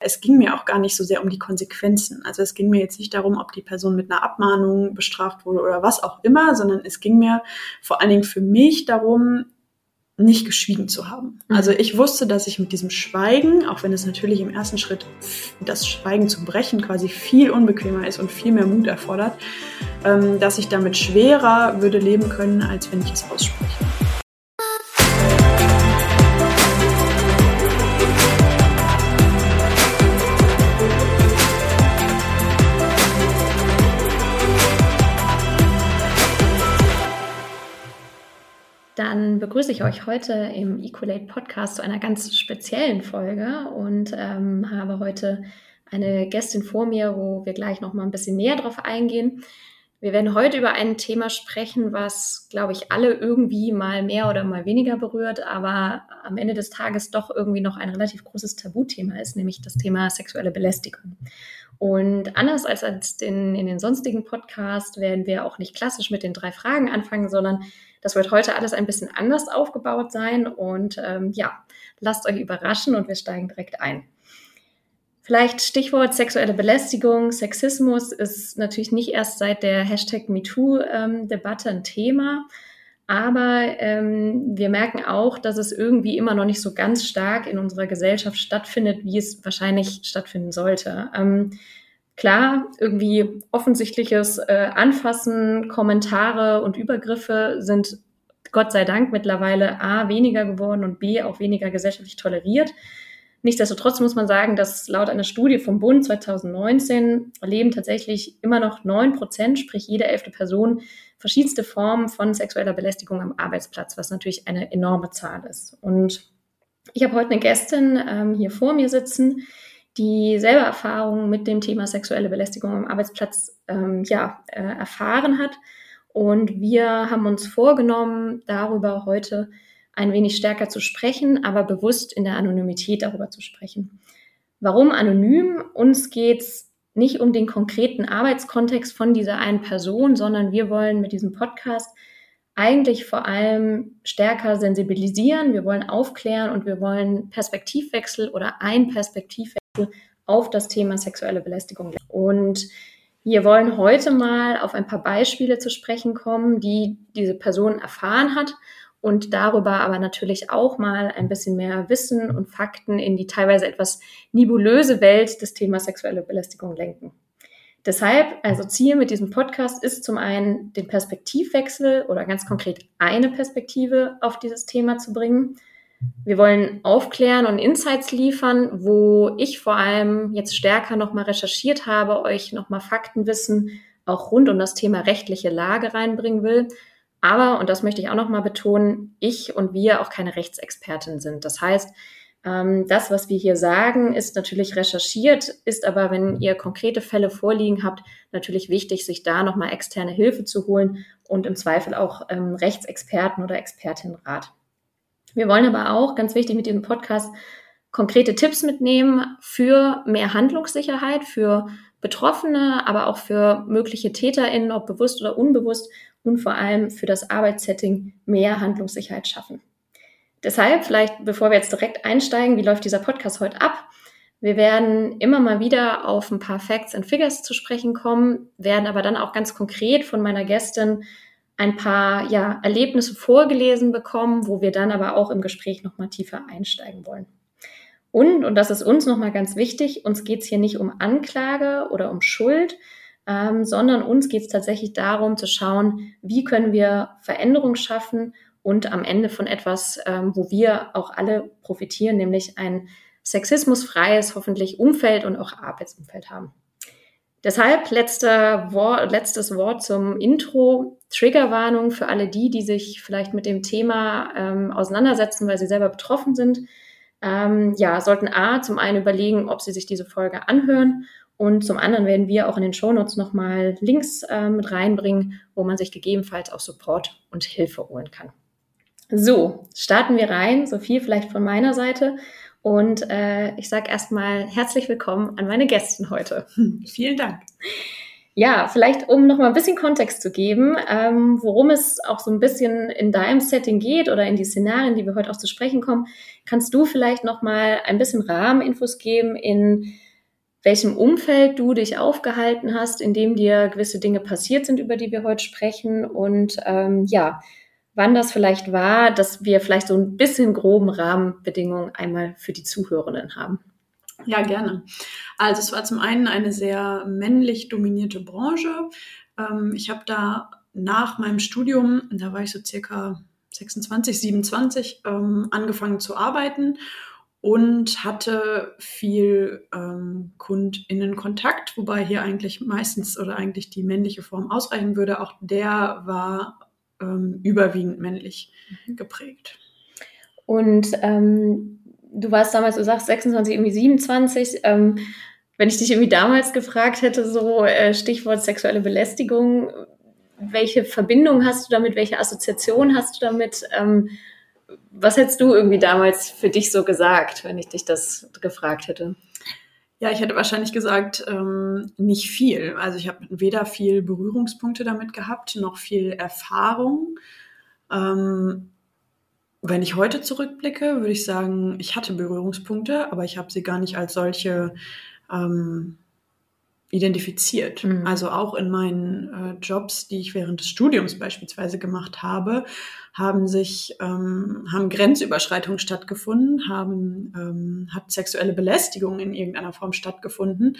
Es ging mir auch gar nicht so sehr um die Konsequenzen. Also es ging mir jetzt nicht darum, ob die Person mit einer Abmahnung bestraft wurde oder was auch immer, sondern es ging mir vor allen Dingen für mich darum, nicht geschwiegen zu haben. Mhm. Also ich wusste, dass ich mit diesem Schweigen, auch wenn es natürlich im ersten Schritt das Schweigen zu brechen quasi viel unbequemer ist und viel mehr Mut erfordert, ähm, dass ich damit schwerer würde leben können, als wenn ich es ausspreche. Begrüße ich euch heute im Ecolate Podcast zu einer ganz speziellen Folge und ähm, habe heute eine Gästin vor mir, wo wir gleich noch mal ein bisschen näher drauf eingehen. Wir werden heute über ein Thema sprechen, was, glaube ich, alle irgendwie mal mehr oder mal weniger berührt, aber am Ende des Tages doch irgendwie noch ein relativ großes Tabuthema ist, nämlich das Thema sexuelle Belästigung. Und anders als in, in den sonstigen Podcasts werden wir auch nicht klassisch mit den drei Fragen anfangen, sondern das wird heute alles ein bisschen anders aufgebaut sein und ähm, ja, lasst euch überraschen und wir steigen direkt ein. Vielleicht Stichwort sexuelle Belästigung, Sexismus ist natürlich nicht erst seit der Hashtag MeToo-Debatte ähm, ein Thema, aber ähm, wir merken auch, dass es irgendwie immer noch nicht so ganz stark in unserer Gesellschaft stattfindet, wie es wahrscheinlich stattfinden sollte. Ähm, Klar, irgendwie offensichtliches äh, Anfassen, Kommentare und Übergriffe sind Gott sei Dank mittlerweile A weniger geworden und B auch weniger gesellschaftlich toleriert. Nichtsdestotrotz muss man sagen, dass laut einer Studie vom Bund 2019 erleben tatsächlich immer noch neun Prozent, sprich jede elfte Person, verschiedenste Formen von sexueller Belästigung am Arbeitsplatz, was natürlich eine enorme Zahl ist. Und ich habe heute eine Gästin ähm, hier vor mir sitzen, die selber Erfahrungen mit dem Thema sexuelle Belästigung am Arbeitsplatz ähm, ja, äh, erfahren hat. Und wir haben uns vorgenommen, darüber heute ein wenig stärker zu sprechen, aber bewusst in der Anonymität darüber zu sprechen. Warum anonym? Uns geht es nicht um den konkreten Arbeitskontext von dieser einen Person, sondern wir wollen mit diesem Podcast eigentlich vor allem stärker sensibilisieren, wir wollen aufklären und wir wollen Perspektivwechsel oder ein Perspektivwechsel auf das Thema sexuelle Belästigung. Und wir wollen heute mal auf ein paar Beispiele zu sprechen kommen, die diese Person erfahren hat und darüber aber natürlich auch mal ein bisschen mehr Wissen und Fakten in die teilweise etwas nebulöse Welt des Themas sexuelle Belästigung lenken. Deshalb, also Ziel mit diesem Podcast ist zum einen den Perspektivwechsel oder ganz konkret eine Perspektive auf dieses Thema zu bringen wir wollen aufklären und Insights liefern, wo ich vor allem jetzt stärker nochmal recherchiert habe, euch nochmal Faktenwissen auch rund um das Thema rechtliche Lage reinbringen will. Aber, und das möchte ich auch nochmal betonen, ich und wir auch keine Rechtsexpertin sind. Das heißt, ähm, das, was wir hier sagen, ist natürlich recherchiert, ist aber, wenn ihr konkrete Fälle vorliegen habt, natürlich wichtig, sich da nochmal externe Hilfe zu holen und im Zweifel auch ähm, Rechtsexperten oder Expertinnenrat. Wir wollen aber auch, ganz wichtig mit diesem Podcast, konkrete Tipps mitnehmen für mehr Handlungssicherheit, für Betroffene, aber auch für mögliche TäterInnen, ob bewusst oder unbewusst, und vor allem für das Arbeitssetting mehr Handlungssicherheit schaffen. Deshalb, vielleicht bevor wir jetzt direkt einsteigen, wie läuft dieser Podcast heute ab? Wir werden immer mal wieder auf ein paar Facts and Figures zu sprechen kommen, werden aber dann auch ganz konkret von meiner Gästin ein paar ja, Erlebnisse vorgelesen bekommen, wo wir dann aber auch im Gespräch nochmal tiefer einsteigen wollen. Und, und das ist uns nochmal ganz wichtig, uns geht es hier nicht um Anklage oder um Schuld, ähm, sondern uns geht es tatsächlich darum zu schauen, wie können wir Veränderung schaffen und am Ende von etwas, ähm, wo wir auch alle profitieren, nämlich ein sexismusfreies, hoffentlich Umfeld und auch Arbeitsumfeld haben. Deshalb letzter Wort, letztes Wort zum Intro. Triggerwarnung für alle die, die sich vielleicht mit dem Thema ähm, auseinandersetzen, weil sie selber betroffen sind. Ähm, ja, sollten A zum einen überlegen, ob sie sich diese Folge anhören und zum anderen werden wir auch in den Shownotes nochmal Links äh, mit reinbringen, wo man sich gegebenenfalls auch Support und Hilfe holen kann. So, starten wir rein. So viel vielleicht von meiner Seite. Und äh, ich sage erstmal herzlich willkommen an meine Gästen heute. Vielen Dank. Ja, vielleicht um noch mal ein bisschen Kontext zu geben, ähm, worum es auch so ein bisschen in deinem Setting geht oder in die Szenarien, die wir heute auch zu sprechen kommen, kannst du vielleicht noch mal ein bisschen Rahmeninfos geben in welchem Umfeld du dich aufgehalten hast, in dem dir gewisse Dinge passiert sind, über die wir heute sprechen und ähm, ja, wann das vielleicht war, dass wir vielleicht so ein bisschen groben Rahmenbedingungen einmal für die Zuhörenden haben. Ja, gerne. Also es war zum einen eine sehr männlich dominierte Branche. Ähm, ich habe da nach meinem Studium, da war ich so circa 26, 27, ähm, angefangen zu arbeiten und hatte viel ähm, KundInnenkontakt, wobei hier eigentlich meistens oder eigentlich die männliche Form ausreichen würde. Auch der war ähm, überwiegend männlich mhm. geprägt. Und ähm, du warst damals, du sagst 26, irgendwie 27. Ähm, wenn ich dich irgendwie damals gefragt hätte, so äh, Stichwort sexuelle Belästigung, welche Verbindung hast du damit, welche Assoziation hast du damit? Ähm, was hättest du irgendwie damals für dich so gesagt, wenn ich dich das gefragt hätte? Ja, ich hätte wahrscheinlich gesagt, ähm, nicht viel. Also ich habe weder viel Berührungspunkte damit gehabt, noch viel Erfahrung. Ähm, wenn ich heute zurückblicke, würde ich sagen, ich hatte Berührungspunkte, aber ich habe sie gar nicht als solche ähm, identifiziert. Mhm. Also auch in meinen äh, Jobs, die ich während des Studiums beispielsweise gemacht habe, haben sich ähm, haben Grenzüberschreitungen stattgefunden, haben ähm, hat sexuelle Belästigung in irgendeiner Form stattgefunden.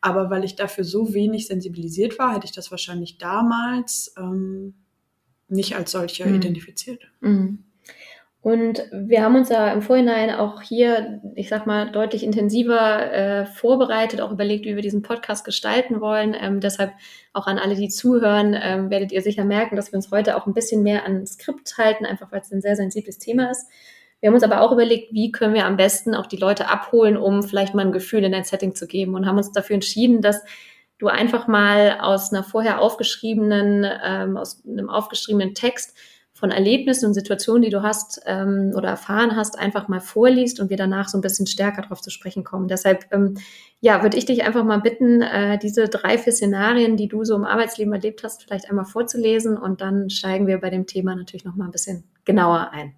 Aber weil ich dafür so wenig sensibilisiert war, hätte ich das wahrscheinlich damals ähm, nicht als solche mhm. identifiziert. Mhm. Und wir haben uns ja im Vorhinein auch hier, ich sag mal, deutlich intensiver äh, vorbereitet, auch überlegt, wie wir diesen Podcast gestalten wollen. Ähm, deshalb auch an alle, die zuhören, ähm, werdet ihr sicher merken, dass wir uns heute auch ein bisschen mehr an Skript halten, einfach weil es ein sehr sensibles Thema ist. Wir haben uns aber auch überlegt, wie können wir am besten auch die Leute abholen, um vielleicht mal ein Gefühl in ein Setting zu geben und haben uns dafür entschieden, dass du einfach mal aus einer vorher aufgeschriebenen, ähm, aus einem aufgeschriebenen Text von Erlebnissen und Situationen, die du hast ähm, oder erfahren hast, einfach mal vorliest und wir danach so ein bisschen stärker darauf zu sprechen kommen. Deshalb, ähm, ja, würde ich dich einfach mal bitten, äh, diese drei, vier Szenarien, die du so im Arbeitsleben erlebt hast, vielleicht einmal vorzulesen und dann steigen wir bei dem Thema natürlich noch mal ein bisschen genauer ein.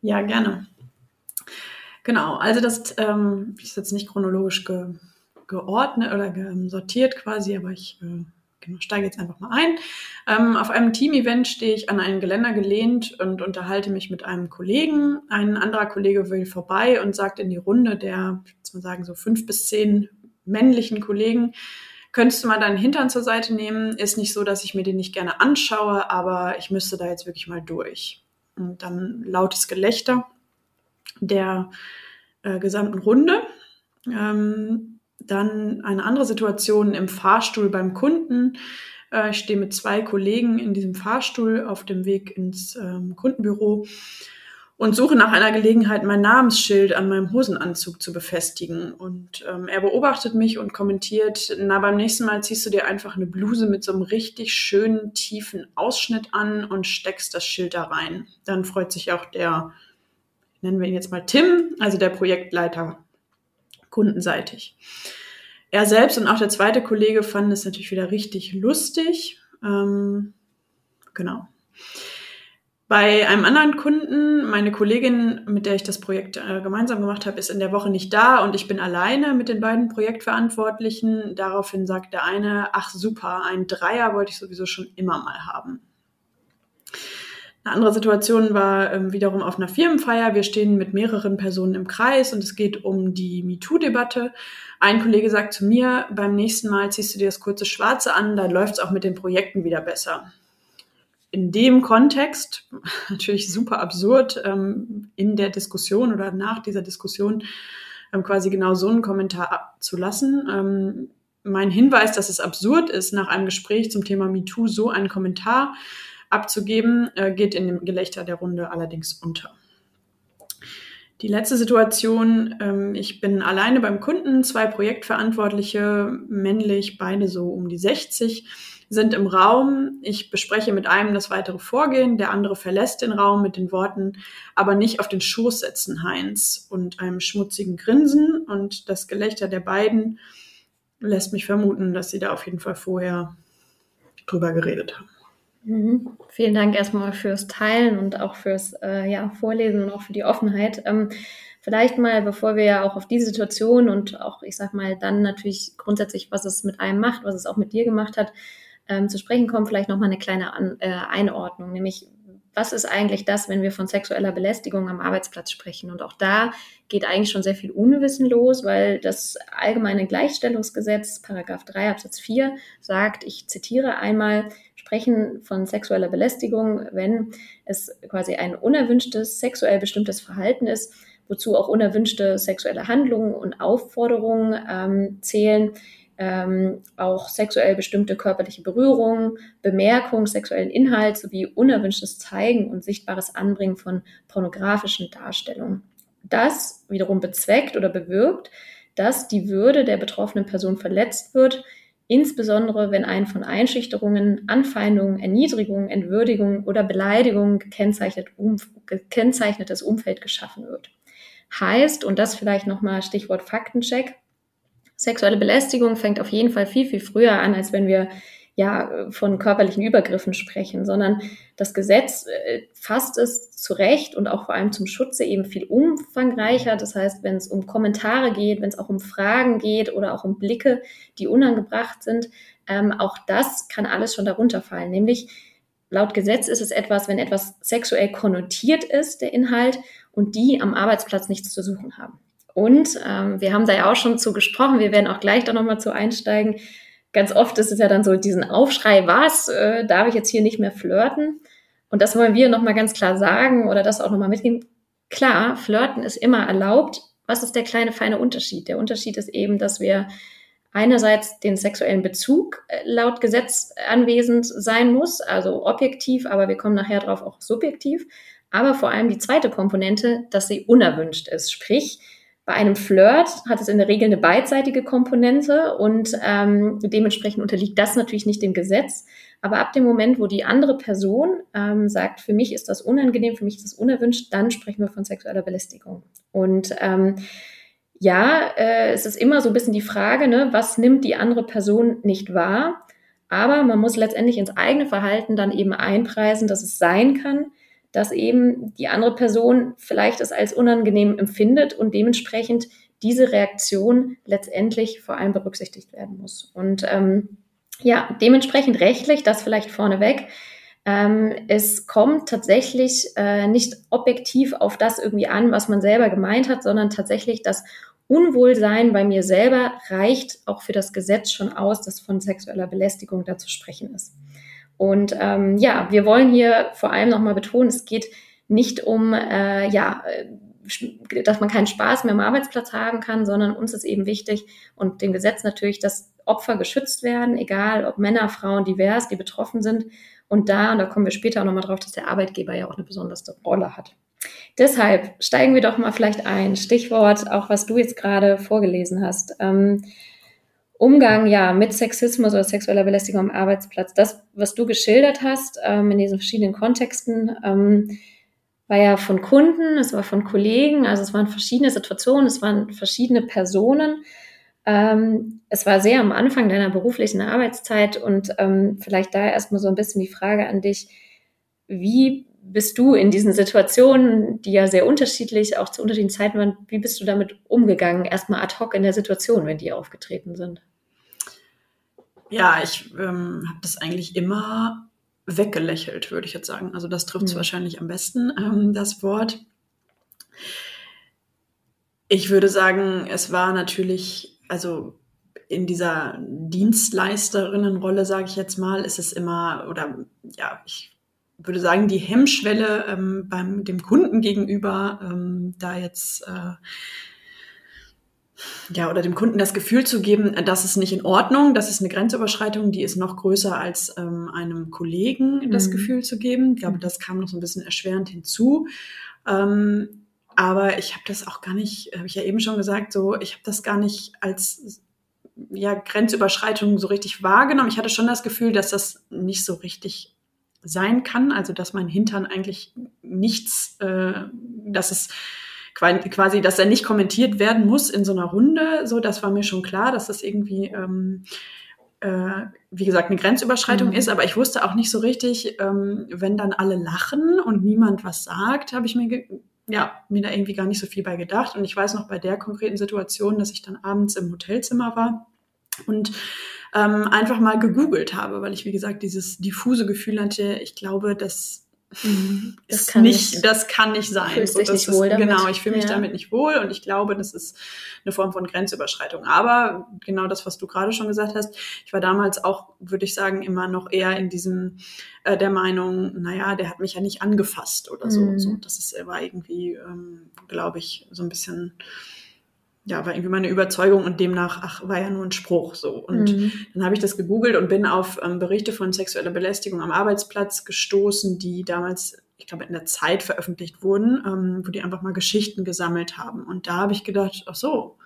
Ja, gerne. Genau, also das ähm, ist jetzt nicht chronologisch ge geordnet oder sortiert quasi, aber ich äh, genau, steige jetzt einfach mal ein. Ähm, auf einem Team-Event stehe ich an einen Geländer gelehnt und unterhalte mich mit einem Kollegen. Ein anderer Kollege will vorbei und sagt in die Runde der, ich mal sagen, so fünf bis zehn männlichen Kollegen, könntest du mal deinen Hintern zur Seite nehmen? Ist nicht so, dass ich mir den nicht gerne anschaue, aber ich müsste da jetzt wirklich mal durch. Und dann lautes Gelächter der äh, gesamten Runde. Ähm, dann eine andere Situation im Fahrstuhl beim Kunden. Äh, ich stehe mit zwei Kollegen in diesem Fahrstuhl auf dem Weg ins ähm, Kundenbüro und suche nach einer Gelegenheit, mein Namensschild an meinem Hosenanzug zu befestigen. Und ähm, er beobachtet mich und kommentiert, na, beim nächsten Mal ziehst du dir einfach eine Bluse mit so einem richtig schönen, tiefen Ausschnitt an und steckst das Schild da rein. Dann freut sich auch der, nennen wir ihn jetzt mal Tim, also der Projektleiter kundenseitig. Er selbst und auch der zweite Kollege fanden es natürlich wieder richtig lustig. Ähm, genau. Bei einem anderen Kunden, meine Kollegin, mit der ich das Projekt äh, gemeinsam gemacht habe, ist in der Woche nicht da und ich bin alleine mit den beiden Projektverantwortlichen. Daraufhin sagt der eine, ach super, ein Dreier wollte ich sowieso schon immer mal haben. Eine andere Situation war ähm, wiederum auf einer Firmenfeier. Wir stehen mit mehreren Personen im Kreis und es geht um die MeToo-Debatte. Ein Kollege sagt zu mir, beim nächsten Mal ziehst du dir das kurze Schwarze an, dann läuft es auch mit den Projekten wieder besser. In dem Kontext, natürlich super absurd, ähm, in der Diskussion oder nach dieser Diskussion ähm, quasi genau so einen Kommentar zu lassen. Ähm, mein Hinweis, dass es absurd ist, nach einem Gespräch zum Thema MeToo so einen Kommentar abzugeben, äh, geht in dem Gelächter der Runde allerdings unter. Die letzte Situation, ähm, ich bin alleine beim Kunden, zwei Projektverantwortliche, männlich, beide so um die 60, sind im Raum. Ich bespreche mit einem das weitere Vorgehen, der andere verlässt den Raum mit den Worten, aber nicht auf den Schoß setzen, Heinz, und einem schmutzigen Grinsen und das Gelächter der beiden lässt mich vermuten, dass sie da auf jeden Fall vorher drüber geredet haben. Mhm. Vielen Dank erstmal fürs Teilen und auch fürs äh, ja, Vorlesen und auch für die Offenheit. Ähm, vielleicht mal, bevor wir ja auch auf diese Situation und auch, ich sag mal, dann natürlich grundsätzlich, was es mit einem macht, was es auch mit dir gemacht hat, ähm, zu sprechen kommen, vielleicht nochmal eine kleine An äh, Einordnung, nämlich was ist eigentlich das, wenn wir von sexueller Belästigung am Arbeitsplatz sprechen? Und auch da geht eigentlich schon sehr viel Unwissen los, weil das allgemeine Gleichstellungsgesetz, Paragraph 3 Absatz 4, sagt, ich zitiere einmal, sprechen von sexueller Belästigung, wenn es quasi ein unerwünschtes, sexuell bestimmtes Verhalten ist, wozu auch unerwünschte sexuelle Handlungen und Aufforderungen ähm, zählen, ähm, auch sexuell bestimmte körperliche Berührungen, Bemerkung sexuellen Inhalts sowie unerwünschtes Zeigen und sichtbares Anbringen von pornografischen Darstellungen. Das wiederum bezweckt oder bewirkt, dass die Würde der betroffenen Person verletzt wird, insbesondere wenn ein von Einschüchterungen, Anfeindungen, Erniedrigungen, Entwürdigungen oder Beleidigungen gekennzeichnet, um, gekennzeichnetes Umfeld geschaffen wird. Heißt, und das vielleicht nochmal Stichwort Faktencheck, Sexuelle Belästigung fängt auf jeden Fall viel, viel früher an, als wenn wir ja von körperlichen Übergriffen sprechen, sondern das Gesetz äh, fasst es zu Recht und auch vor allem zum Schutze eben viel umfangreicher. Das heißt, wenn es um Kommentare geht, wenn es auch um Fragen geht oder auch um Blicke, die unangebracht sind, ähm, auch das kann alles schon darunter fallen. Nämlich laut Gesetz ist es etwas, wenn etwas sexuell konnotiert ist, der Inhalt, und die am Arbeitsplatz nichts zu suchen haben. Und ähm, wir haben da ja auch schon zu gesprochen, wir werden auch gleich da nochmal zu einsteigen. Ganz oft ist es ja dann so diesen Aufschrei, was, äh, darf ich jetzt hier nicht mehr flirten? Und das wollen wir nochmal ganz klar sagen oder das auch nochmal mitgeben. Klar, flirten ist immer erlaubt. Was ist der kleine feine Unterschied? Der Unterschied ist eben, dass wir einerseits den sexuellen Bezug äh, laut Gesetz anwesend sein muss, also objektiv, aber wir kommen nachher drauf auch subjektiv. Aber vor allem die zweite Komponente, dass sie unerwünscht ist. Sprich, bei einem Flirt hat es in der Regel eine beidseitige Komponente und ähm, dementsprechend unterliegt das natürlich nicht dem Gesetz. Aber ab dem Moment, wo die andere Person ähm, sagt, für mich ist das unangenehm, für mich ist das unerwünscht, dann sprechen wir von sexueller Belästigung. Und ähm, ja, äh, es ist immer so ein bisschen die Frage, ne, was nimmt die andere Person nicht wahr? Aber man muss letztendlich ins eigene Verhalten dann eben einpreisen, dass es sein kann, dass eben die andere Person vielleicht es als unangenehm empfindet und dementsprechend diese Reaktion letztendlich vor allem berücksichtigt werden muss. Und ähm, ja, dementsprechend rechtlich, das vielleicht vorneweg. Ähm, es kommt tatsächlich äh, nicht objektiv auf das irgendwie an, was man selber gemeint hat, sondern tatsächlich das Unwohlsein bei mir selber reicht auch für das Gesetz schon aus, dass von sexueller Belästigung da zu sprechen ist. Und ähm, ja, wir wollen hier vor allem nochmal betonen, es geht nicht um, äh, ja, äh, dass man keinen Spaß mehr am Arbeitsplatz haben kann, sondern uns ist eben wichtig und dem Gesetz natürlich, dass Opfer geschützt werden, egal ob Männer, Frauen, divers, die betroffen sind. Und da, und da kommen wir später auch nochmal drauf, dass der Arbeitgeber ja auch eine besondere Rolle hat. Deshalb steigen wir doch mal vielleicht ein. Stichwort, auch was du jetzt gerade vorgelesen hast. Ähm, Umgang ja mit Sexismus oder sexueller Belästigung am Arbeitsplatz. Das, was du geschildert hast ähm, in diesen verschiedenen Kontexten, ähm, war ja von Kunden, es war von Kollegen, also es waren verschiedene Situationen, es waren verschiedene Personen. Ähm, es war sehr am Anfang deiner beruflichen Arbeitszeit und ähm, vielleicht da erstmal so ein bisschen die Frage an dich, wie bist du in diesen Situationen, die ja sehr unterschiedlich, auch zu unterschiedlichen Zeiten waren, wie bist du damit umgegangen, erstmal ad hoc in der Situation, wenn die aufgetreten sind? Ja, ich ähm, habe das eigentlich immer weggelächelt, würde ich jetzt sagen. Also das trifft es mhm. wahrscheinlich am besten, ähm, das Wort. Ich würde sagen, es war natürlich, also in dieser Dienstleisterinnenrolle, sage ich jetzt mal, ist es immer, oder ja, ich würde sagen, die Hemmschwelle ähm, beim dem Kunden gegenüber, ähm, da jetzt äh, ja, oder dem Kunden das Gefühl zu geben, das ist nicht in Ordnung, das ist eine Grenzüberschreitung, die ist noch größer als ähm, einem Kollegen das mhm. Gefühl zu geben. Ich glaube, das kam noch so ein bisschen erschwerend hinzu. Ähm, aber ich habe das auch gar nicht, habe ich ja eben schon gesagt, so, ich habe das gar nicht als ja, Grenzüberschreitung so richtig wahrgenommen. Ich hatte schon das Gefühl, dass das nicht so richtig sein kann, also dass mein Hintern eigentlich nichts, äh, dass es quasi, dass er nicht kommentiert werden muss in so einer Runde. So, das war mir schon klar, dass das irgendwie, ähm, äh, wie gesagt, eine Grenzüberschreitung mhm. ist. Aber ich wusste auch nicht so richtig, ähm, wenn dann alle lachen und niemand was sagt, habe ich mir ja, mir da irgendwie gar nicht so viel bei gedacht. Und ich weiß noch bei der konkreten Situation, dass ich dann abends im Hotelzimmer war und ähm, einfach mal gegoogelt habe, weil ich, wie gesagt, dieses diffuse Gefühl hatte, ich glaube, dass. Das kann nicht, nicht, das kann nicht sein. Fühlst so, dich nicht wohl ist, damit. Genau, ich fühle mich ja. damit nicht wohl und ich glaube, das ist eine Form von Grenzüberschreitung. Aber genau das, was du gerade schon gesagt hast, ich war damals auch, würde ich sagen, immer noch eher in diesem äh, der Meinung, naja, der hat mich ja nicht angefasst oder so. Mhm. so das ist, war irgendwie, ähm, glaube ich, so ein bisschen ja, war irgendwie meine Überzeugung und demnach, ach, war ja nur ein Spruch so. Und mhm. dann habe ich das gegoogelt und bin auf ähm, Berichte von sexueller Belästigung am Arbeitsplatz gestoßen, die damals, ich glaube, in der Zeit veröffentlicht wurden, ähm, wo die einfach mal Geschichten gesammelt haben. Und da habe ich gedacht, ach so,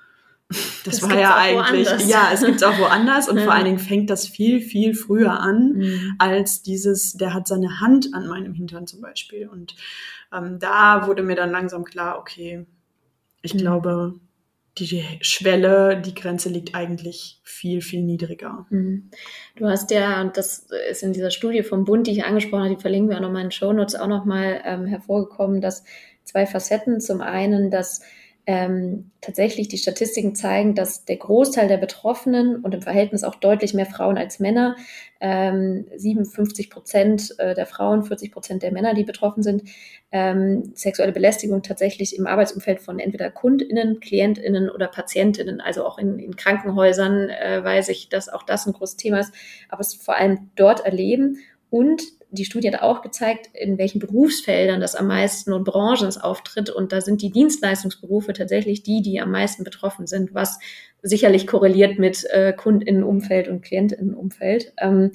das, das war ja eigentlich, woanders. ja, es gibt es auch woanders und ja. vor allen Dingen fängt das viel, viel früher an mhm. als dieses, der hat seine Hand an meinem Hintern zum Beispiel. Und ähm, da wurde mir dann langsam klar, okay, ich mhm. glaube, die Schwelle, die Grenze liegt eigentlich viel, viel niedriger. Mhm. Du hast ja, und das ist in dieser Studie vom Bund, die ich angesprochen habe, die verlinken wir auch nochmal in den Show Notes, auch nochmal ähm, hervorgekommen, dass zwei Facetten. Zum einen, dass ähm, tatsächlich die Statistiken zeigen, dass der Großteil der Betroffenen und im Verhältnis auch deutlich mehr Frauen als Männer, ähm, 57 Prozent äh, der Frauen, 40 Prozent der Männer, die betroffen sind, ähm, sexuelle Belästigung tatsächlich im Arbeitsumfeld von entweder KundInnen, KlientInnen oder PatientInnen, also auch in, in Krankenhäusern äh, weiß ich, dass auch das ein großes Thema ist, aber es vor allem dort erleben und die Studie hat auch gezeigt, in welchen Berufsfeldern das am meisten und Branchen auftritt. Und da sind die Dienstleistungsberufe tatsächlich die, die am meisten betroffen sind, was sicherlich korreliert mit äh, Kundinnenumfeld und Klientinnenumfeld. Ähm,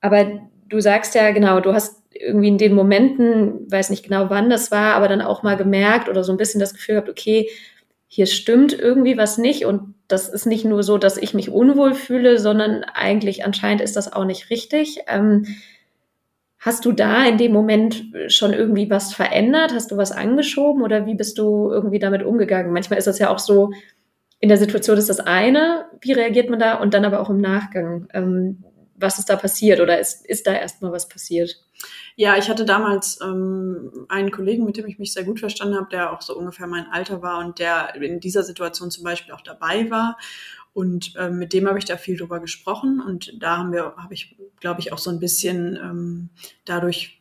aber du sagst ja genau, du hast irgendwie in den Momenten, weiß nicht genau wann das war, aber dann auch mal gemerkt oder so ein bisschen das Gefühl gehabt, okay, hier stimmt irgendwie was nicht und das ist nicht nur so, dass ich mich unwohl fühle, sondern eigentlich anscheinend ist das auch nicht richtig. Ähm, Hast du da in dem Moment schon irgendwie was verändert? Hast du was angeschoben oder wie bist du irgendwie damit umgegangen? Manchmal ist das ja auch so, in der Situation ist das eine, wie reagiert man da und dann aber auch im Nachgang. Ähm, was ist da passiert oder ist, ist da erstmal was passiert? Ja, ich hatte damals ähm, einen Kollegen, mit dem ich mich sehr gut verstanden habe, der auch so ungefähr mein Alter war und der in dieser Situation zum Beispiel auch dabei war. Und äh, mit dem habe ich da viel drüber gesprochen und da haben wir, habe ich, glaube ich, auch so ein bisschen ähm, dadurch,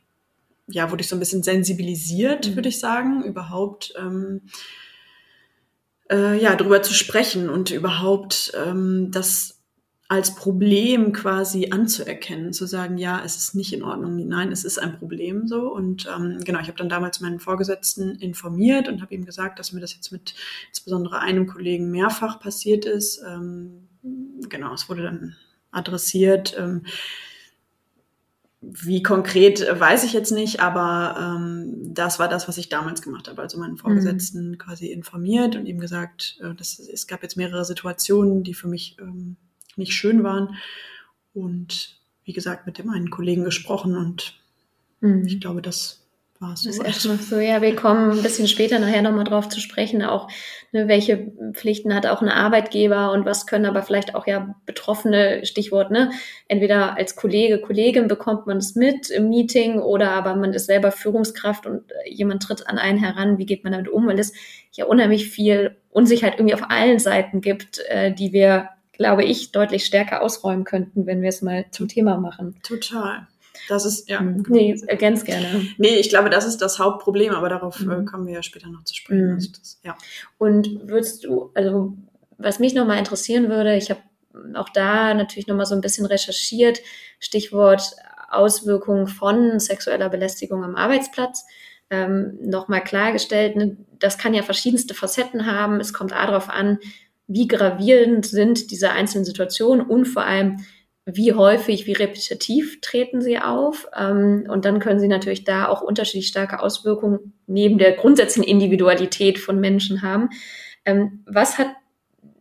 ja, wurde ich so ein bisschen sensibilisiert, mhm. würde ich sagen, überhaupt ähm, äh, ja, drüber zu sprechen und überhaupt ähm, das als Problem quasi anzuerkennen, zu sagen, ja, es ist nicht in Ordnung, nein, es ist ein Problem so. Und ähm, genau, ich habe dann damals meinen Vorgesetzten informiert und habe ihm gesagt, dass mir das jetzt mit insbesondere einem Kollegen mehrfach passiert ist. Ähm, genau, es wurde dann adressiert. Ähm, wie konkret äh, weiß ich jetzt nicht, aber ähm, das war das, was ich damals gemacht habe. Also meinen Vorgesetzten mhm. quasi informiert und ihm gesagt, äh, dass, es gab jetzt mehrere Situationen, die für mich ähm, nicht schön waren. Und wie gesagt, mit dem einen Kollegen gesprochen und mhm. ich glaube, das war es. Das ist erstmal so, ja, wir kommen ein bisschen später nachher nochmal drauf zu sprechen, auch ne, welche Pflichten hat auch ein Arbeitgeber und was können aber vielleicht auch ja Betroffene, Stichwort, ne, entweder als Kollege, Kollegin bekommt man es mit im Meeting oder aber man ist selber Führungskraft und jemand tritt an einen heran, wie geht man damit um, weil es ja unheimlich viel Unsicherheit irgendwie auf allen Seiten gibt, äh, die wir glaube ich, deutlich stärker ausräumen könnten, wenn wir es mal zum Thema machen. Total. Das ist, ja. Mhm. Nee, ganz gerne. Nee, ich glaube, das ist das Hauptproblem, aber darauf mhm. Äh, kommen wir ja später noch zu sprechen. Mhm. Also das, ja. Und würdest du, also was mich nochmal interessieren würde, ich habe auch da natürlich nochmal so ein bisschen recherchiert, Stichwort Auswirkungen von sexueller Belästigung am Arbeitsplatz. Ähm, nochmal klargestellt, ne, das kann ja verschiedenste Facetten haben. Es kommt A darauf an, wie gravierend sind diese einzelnen Situationen und vor allem, wie häufig, wie repetitiv treten sie auf. Ähm, und dann können sie natürlich da auch unterschiedlich starke Auswirkungen neben der grundsätzlichen Individualität von Menschen haben. Ähm, was hat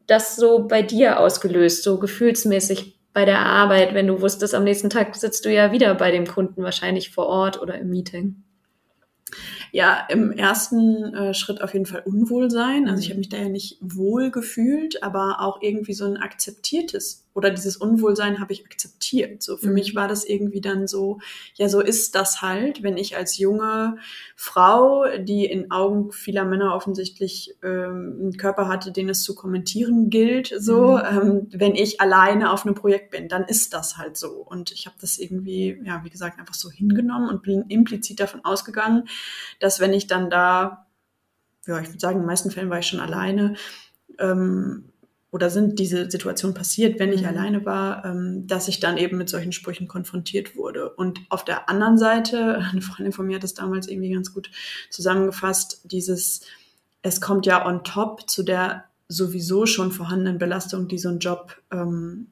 das so bei dir ausgelöst, so gefühlsmäßig bei der Arbeit, wenn du wusstest, am nächsten Tag sitzt du ja wieder bei dem Kunden wahrscheinlich vor Ort oder im Meeting? Ja, im ersten äh, Schritt auf jeden Fall Unwohlsein. Also ich habe mich da ja nicht wohl gefühlt, aber auch irgendwie so ein akzeptiertes oder dieses Unwohlsein habe ich akzeptiert. So für mhm. mich war das irgendwie dann so, ja, so ist das halt, wenn ich als junge Frau, die in Augen vieler Männer offensichtlich ähm, einen Körper hatte, den es zu kommentieren gilt, so, mhm. ähm, wenn ich alleine auf einem Projekt bin, dann ist das halt so. Und ich habe das irgendwie, ja, wie gesagt, einfach so hingenommen und bin implizit davon ausgegangen, dass wenn ich dann da, ja, ich würde sagen, in den meisten Fällen war ich schon alleine, ähm, oder sind diese Situationen passiert, wenn ich mhm. alleine war, ähm, dass ich dann eben mit solchen Sprüchen konfrontiert wurde. Und auf der anderen Seite, eine Freundin von mir hat das damals irgendwie ganz gut zusammengefasst, dieses, es kommt ja on top zu der sowieso schon vorhandenen Belastung, die so ein Job ähm,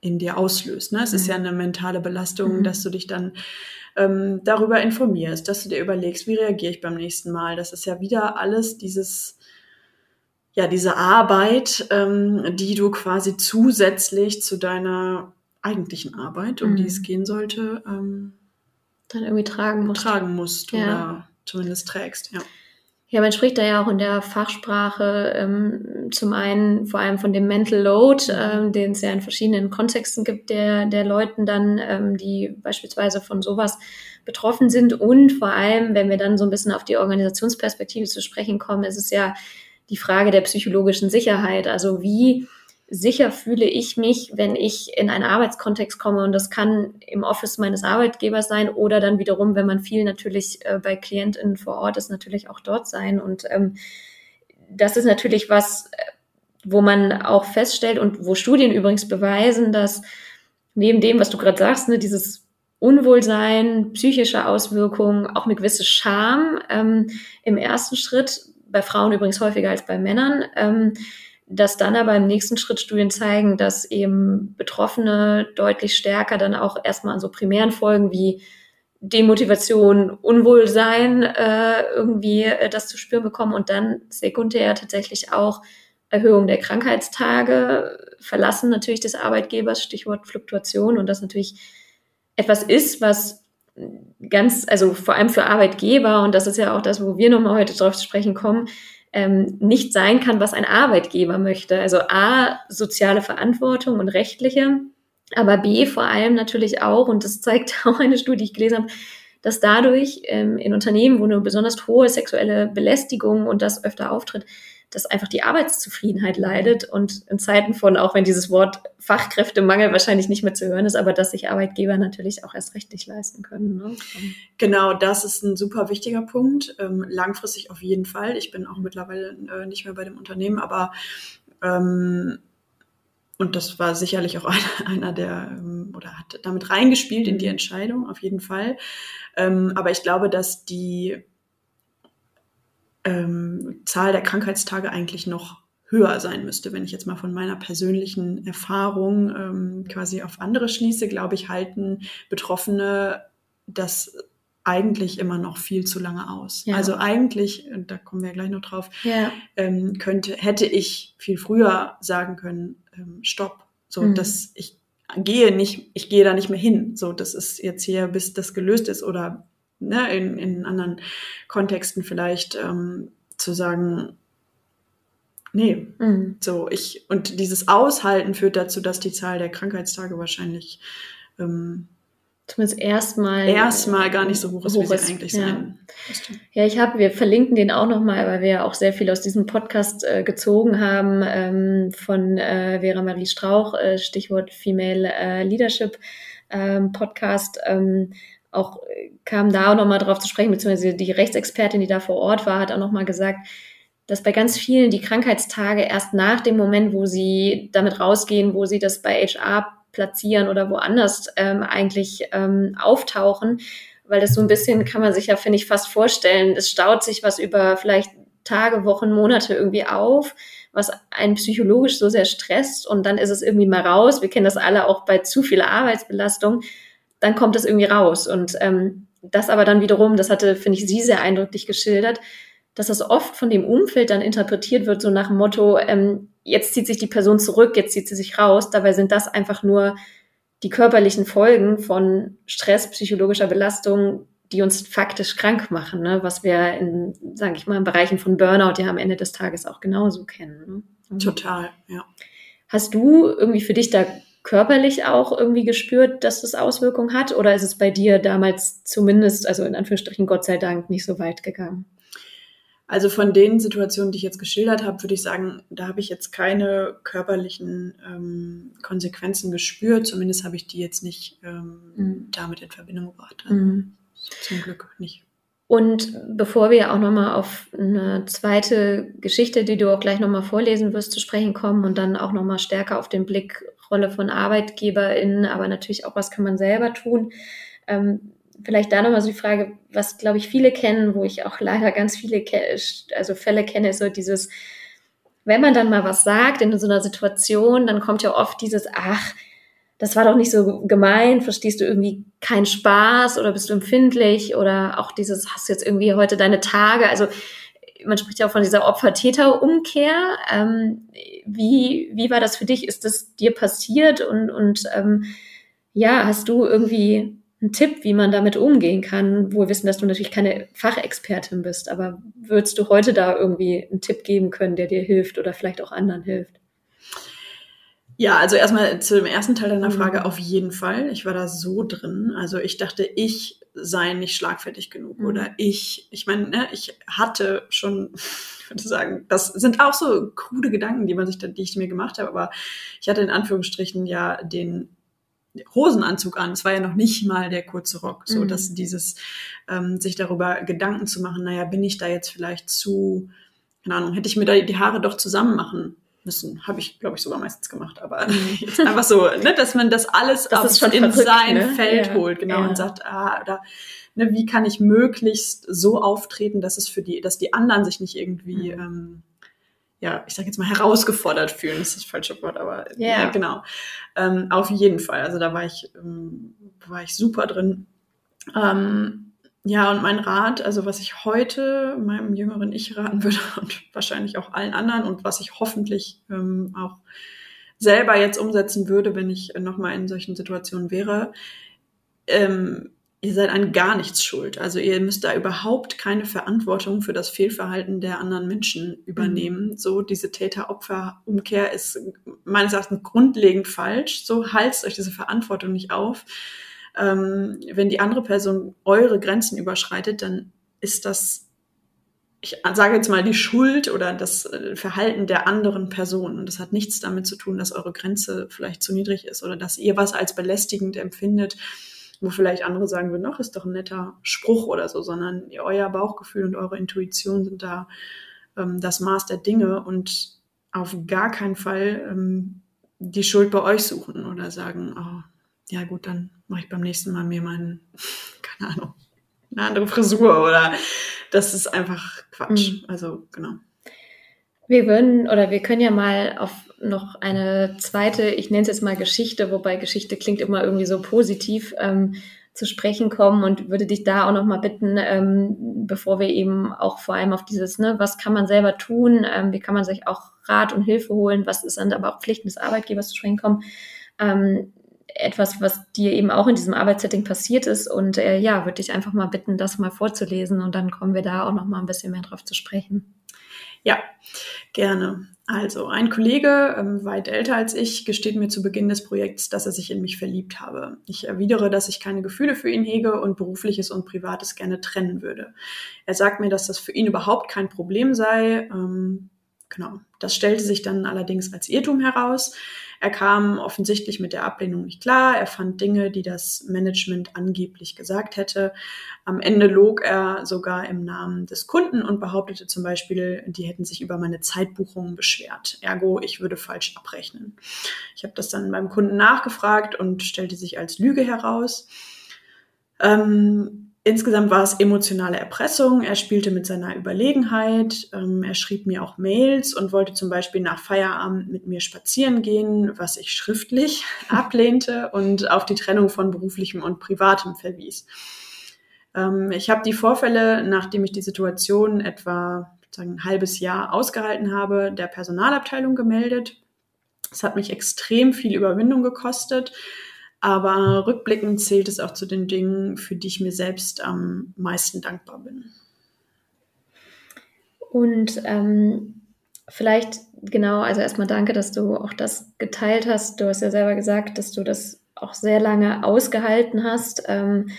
in dir auslöst. Ne? Es mhm. ist ja eine mentale Belastung, mhm. dass du dich dann ähm, darüber informierst, dass du dir überlegst, wie reagiere ich beim nächsten Mal. Das ist ja wieder alles dieses ja, diese Arbeit, ähm, die du quasi zusätzlich zu deiner eigentlichen Arbeit, um mhm. die es gehen sollte, ähm, dann irgendwie tragen musst. Tragen musst ja. oder zumindest trägst, ja. Ja, man spricht da ja auch in der Fachsprache ähm, zum einen vor allem von dem Mental Load, mhm. ähm, den es ja in verschiedenen Kontexten gibt, der, der Leuten dann, ähm, die beispielsweise von sowas betroffen sind. Und vor allem, wenn wir dann so ein bisschen auf die Organisationsperspektive zu sprechen kommen, ist es ja die Frage der psychologischen Sicherheit. Also wie sicher fühle ich mich, wenn ich in einen Arbeitskontext komme und das kann im Office meines Arbeitgebers sein oder dann wiederum, wenn man viel natürlich äh, bei KlientInnen vor Ort ist, natürlich auch dort sein. Und ähm, das ist natürlich was, äh, wo man auch feststellt und wo Studien übrigens beweisen, dass neben dem, was du gerade sagst, ne, dieses Unwohlsein, psychische Auswirkungen, auch eine gewisse Scham ähm, im ersten Schritt bei Frauen übrigens häufiger als bei Männern, ähm, dass dann aber im nächsten Schritt Studien zeigen, dass eben Betroffene deutlich stärker dann auch erstmal an so primären Folgen wie Demotivation, Unwohlsein äh, irgendwie äh, das zu spüren bekommen und dann sekundär tatsächlich auch Erhöhung der Krankheitstage, Verlassen natürlich des Arbeitgebers, Stichwort Fluktuation und das natürlich etwas ist, was ganz, also vor allem für Arbeitgeber, und das ist ja auch das, wo wir nochmal heute drauf zu sprechen kommen, ähm, nicht sein kann, was ein Arbeitgeber möchte. Also A, soziale Verantwortung und rechtliche, aber B, vor allem natürlich auch, und das zeigt auch eine Studie, die ich gelesen habe, dass dadurch ähm, in Unternehmen, wo eine besonders hohe sexuelle Belästigung und das öfter auftritt, dass einfach die Arbeitszufriedenheit leidet und in Zeiten von, auch wenn dieses Wort Fachkräftemangel wahrscheinlich nicht mehr zu hören ist, aber dass sich Arbeitgeber natürlich auch erst recht nicht leisten können. Ne? Genau, das ist ein super wichtiger Punkt. Ähm, langfristig auf jeden Fall. Ich bin auch mittlerweile äh, nicht mehr bei dem Unternehmen, aber ähm, und das war sicherlich auch einer, der, ähm, oder hat damit reingespielt in die. Entscheidung, auf jeden Fall. Ähm, aber ich glaube, dass die ähm, Zahl der Krankheitstage eigentlich noch höher sein müsste. Wenn ich jetzt mal von meiner persönlichen Erfahrung ähm, quasi auf andere schließe, glaube ich, halten Betroffene das eigentlich immer noch viel zu lange aus. Ja. Also eigentlich, da kommen wir ja gleich noch drauf, ja. ähm, könnte, hätte ich viel früher sagen können, ähm, stopp, so mhm. dass ich gehe nicht, ich gehe da nicht mehr hin. So, das ist jetzt hier, bis das gelöst ist oder ne, in, in anderen Kontexten vielleicht ähm, zu sagen, nee, mhm. so ich und dieses Aushalten führt dazu, dass die Zahl der Krankheitstage wahrscheinlich ähm, zumindest erstmal erstmal gar nicht so hoch ist, hoch wie sie eigentlich ja. sein. Ja, ich habe, wir verlinken den auch nochmal, weil wir ja auch sehr viel aus diesem Podcast äh, gezogen haben ähm, von äh, Vera Marie Strauch, äh, Stichwort Female äh, Leadership ähm, Podcast. Ähm, auch äh, kam da auch nochmal drauf zu sprechen, beziehungsweise die Rechtsexpertin, die da vor Ort war, hat auch nochmal gesagt, dass bei ganz vielen die Krankheitstage erst nach dem Moment, wo sie damit rausgehen, wo sie das bei HR platzieren oder woanders ähm, eigentlich ähm, auftauchen, weil das so ein bisschen kann man sich ja, finde ich, fast vorstellen. Es staut sich was über vielleicht Tage, Wochen, Monate irgendwie auf, was einen psychologisch so sehr stresst und dann ist es irgendwie mal raus. Wir kennen das alle auch bei zu viel Arbeitsbelastung dann kommt es irgendwie raus. Und ähm, das aber dann wiederum, das hatte, finde ich, sie sehr eindrücklich geschildert, dass das oft von dem Umfeld dann interpretiert wird, so nach dem Motto, ähm, jetzt zieht sich die Person zurück, jetzt zieht sie sich raus. Dabei sind das einfach nur die körperlichen Folgen von Stress, psychologischer Belastung, die uns faktisch krank machen, ne? was wir in, sage ich mal, in Bereichen von Burnout ja am Ende des Tages auch genauso kennen. Ne? Total, ja. Hast du irgendwie für dich da körperlich auch irgendwie gespürt, dass das Auswirkungen hat? Oder ist es bei dir damals zumindest, also in Anführungsstrichen Gott sei Dank, nicht so weit gegangen? Also von den Situationen, die ich jetzt geschildert habe, würde ich sagen, da habe ich jetzt keine körperlichen ähm, Konsequenzen gespürt. Zumindest habe ich die jetzt nicht ähm, mhm. damit in Verbindung gebracht. Also mhm. Zum Glück nicht. Und bevor wir auch nochmal auf eine zweite Geschichte, die du auch gleich nochmal vorlesen wirst, zu sprechen kommen und dann auch nochmal stärker auf den Blick Rolle von ArbeitgeberInnen, aber natürlich auch, was kann man selber tun. Ähm, vielleicht da nochmal so die Frage, was glaube ich viele kennen, wo ich auch leider ganz viele also Fälle kenne, ist so dieses, wenn man dann mal was sagt in so einer Situation, dann kommt ja oft dieses, ach, das war doch nicht so gemein, verstehst du irgendwie keinen Spaß oder bist du empfindlich oder auch dieses, hast du jetzt irgendwie heute deine Tage, also man spricht ja auch von dieser Opfer-Täter-Umkehr. Ähm, wie, wie war das für dich? Ist das dir passiert und, und ähm, ja, hast du irgendwie einen Tipp, wie man damit umgehen kann? Wohl wissen, dass du natürlich keine Fachexpertin bist, aber würdest du heute da irgendwie einen Tipp geben können, der dir hilft oder vielleicht auch anderen hilft? Ja, also erstmal zu dem ersten Teil deiner mhm. Frage auf jeden Fall. Ich war da so drin. Also ich dachte, ich sei nicht schlagfertig genug mhm. oder ich, ich meine, ne, ich hatte schon, ich würde sagen, das sind auch so krude Gedanken, die man sich, die ich mir gemacht habe, aber ich hatte in Anführungsstrichen ja den Hosenanzug an. Es war ja noch nicht mal der kurze Rock, so mhm. dass dieses ähm, sich darüber Gedanken zu machen, naja, bin ich da jetzt vielleicht zu, keine Ahnung, hätte ich mir da die Haare doch zusammen machen müssen. Habe ich, glaube ich, sogar meistens gemacht. Aber mhm. jetzt einfach so, ne, dass man das alles das in verrückt, sein ne? Feld ja. holt, genau, Ja. und sagt, ah, oder ne, wie kann ich möglichst so auftreten, dass es für die, dass die anderen sich nicht irgendwie Mhm. ähm, ja, ich sage jetzt mal herausgefordert fühlen, das ist das falsche Wort, aber Ja. ja, genau. Ähm, auf jeden Fall. Also da war ich, ähm, war ich super drin. Ähm, ja, und mein Rat, also was ich heute meinem jüngeren Ich raten würde und wahrscheinlich auch allen anderen und was ich hoffentlich ähm, auch selber jetzt umsetzen würde, wenn ich nochmal in solchen Situationen wäre, ähm, ihr seid an gar nichts schuld. Also ihr müsst da überhaupt keine Verantwortung für das Fehlverhalten der anderen Menschen übernehmen. So diese Täter-Opfer-Umkehr ist meines Erachtens grundlegend falsch. So halst euch diese Verantwortung nicht auf. Ähm, wenn die andere Person eure Grenzen überschreitet, dann ist das, ich sage jetzt mal, die Schuld oder das äh, Verhalten der anderen Person. Und das hat nichts damit zu tun, dass eure Grenze vielleicht zu niedrig ist oder dass ihr was als belästigend empfindet wo vielleicht andere sagen würden, ach, ist doch ein netter Spruch oder so, sondern euer Bauchgefühl und eure Intuition sind da ähm, das Maß der Dinge und auf gar keinen Fall ähm, die Schuld bei euch suchen oder sagen, oh, ja gut, dann mache ich beim nächsten Mal mir meinen, keine Ahnung, eine andere Frisur oder das ist einfach Quatsch. Mhm. Also genau. Wir würden oder wir können ja mal auf noch eine zweite, ich nenne es jetzt mal Geschichte, wobei Geschichte klingt immer irgendwie so positiv, ähm, zu sprechen kommen und würde dich da auch noch mal bitten, ähm, bevor wir eben auch vor allem auf dieses, ne, was kann man selber tun, ähm, wie kann man sich auch Rat und Hilfe holen, was ist dann aber auch Pflichten des Arbeitgebers zu sprechen kommen, ähm, etwas, was dir eben auch in diesem Arbeitssetting passiert ist und äh, ja, würde dich einfach mal bitten, das mal vorzulesen und dann kommen wir da auch noch mal ein bisschen mehr drauf zu sprechen. Ja, gerne. Also, ein Kollege, ähm, weit älter als ich, gesteht mir zu Beginn des Projekts, dass er sich in mich verliebt habe. Ich erwidere, dass ich keine Gefühle für ihn hege und berufliches und privates gerne trennen würde. Er sagt mir, dass das für ihn überhaupt kein Problem sei. Ähm, genau. Das stellte sich dann allerdings als Irrtum heraus. Er kam offensichtlich mit der Ablehnung nicht klar. Er fand Dinge, die das Management angeblich gesagt hätte. Am Ende log er sogar im Namen des Kunden und behauptete zum Beispiel, die hätten sich über meine Zeitbuchungen beschwert. Ergo, ich würde falsch abrechnen. Ich habe das dann beim Kunden nachgefragt und stellte sich als Lüge heraus. Ähm, Insgesamt war es emotionale Erpressung. Er spielte mit seiner Überlegenheit. Ähm, er schrieb mir auch Mails und wollte zum Beispiel nach Feierabend mit mir spazieren gehen, was ich schriftlich ablehnte und auf die Trennung von beruflichem und privatem verwies. Ähm, ich habe die Vorfälle, nachdem ich die Situation etwa sagen, ein halbes Jahr ausgehalten habe, der Personalabteilung gemeldet. Es hat mich extrem viel Überwindung gekostet. Aber rückblickend zählt es auch zu den Dingen, für die ich mir selbst am meisten dankbar bin. Und ähm, vielleicht genau, also erstmal danke, dass du auch das geteilt hast. Du hast ja selber gesagt, dass du das auch sehr lange ausgehalten hast. Ähm,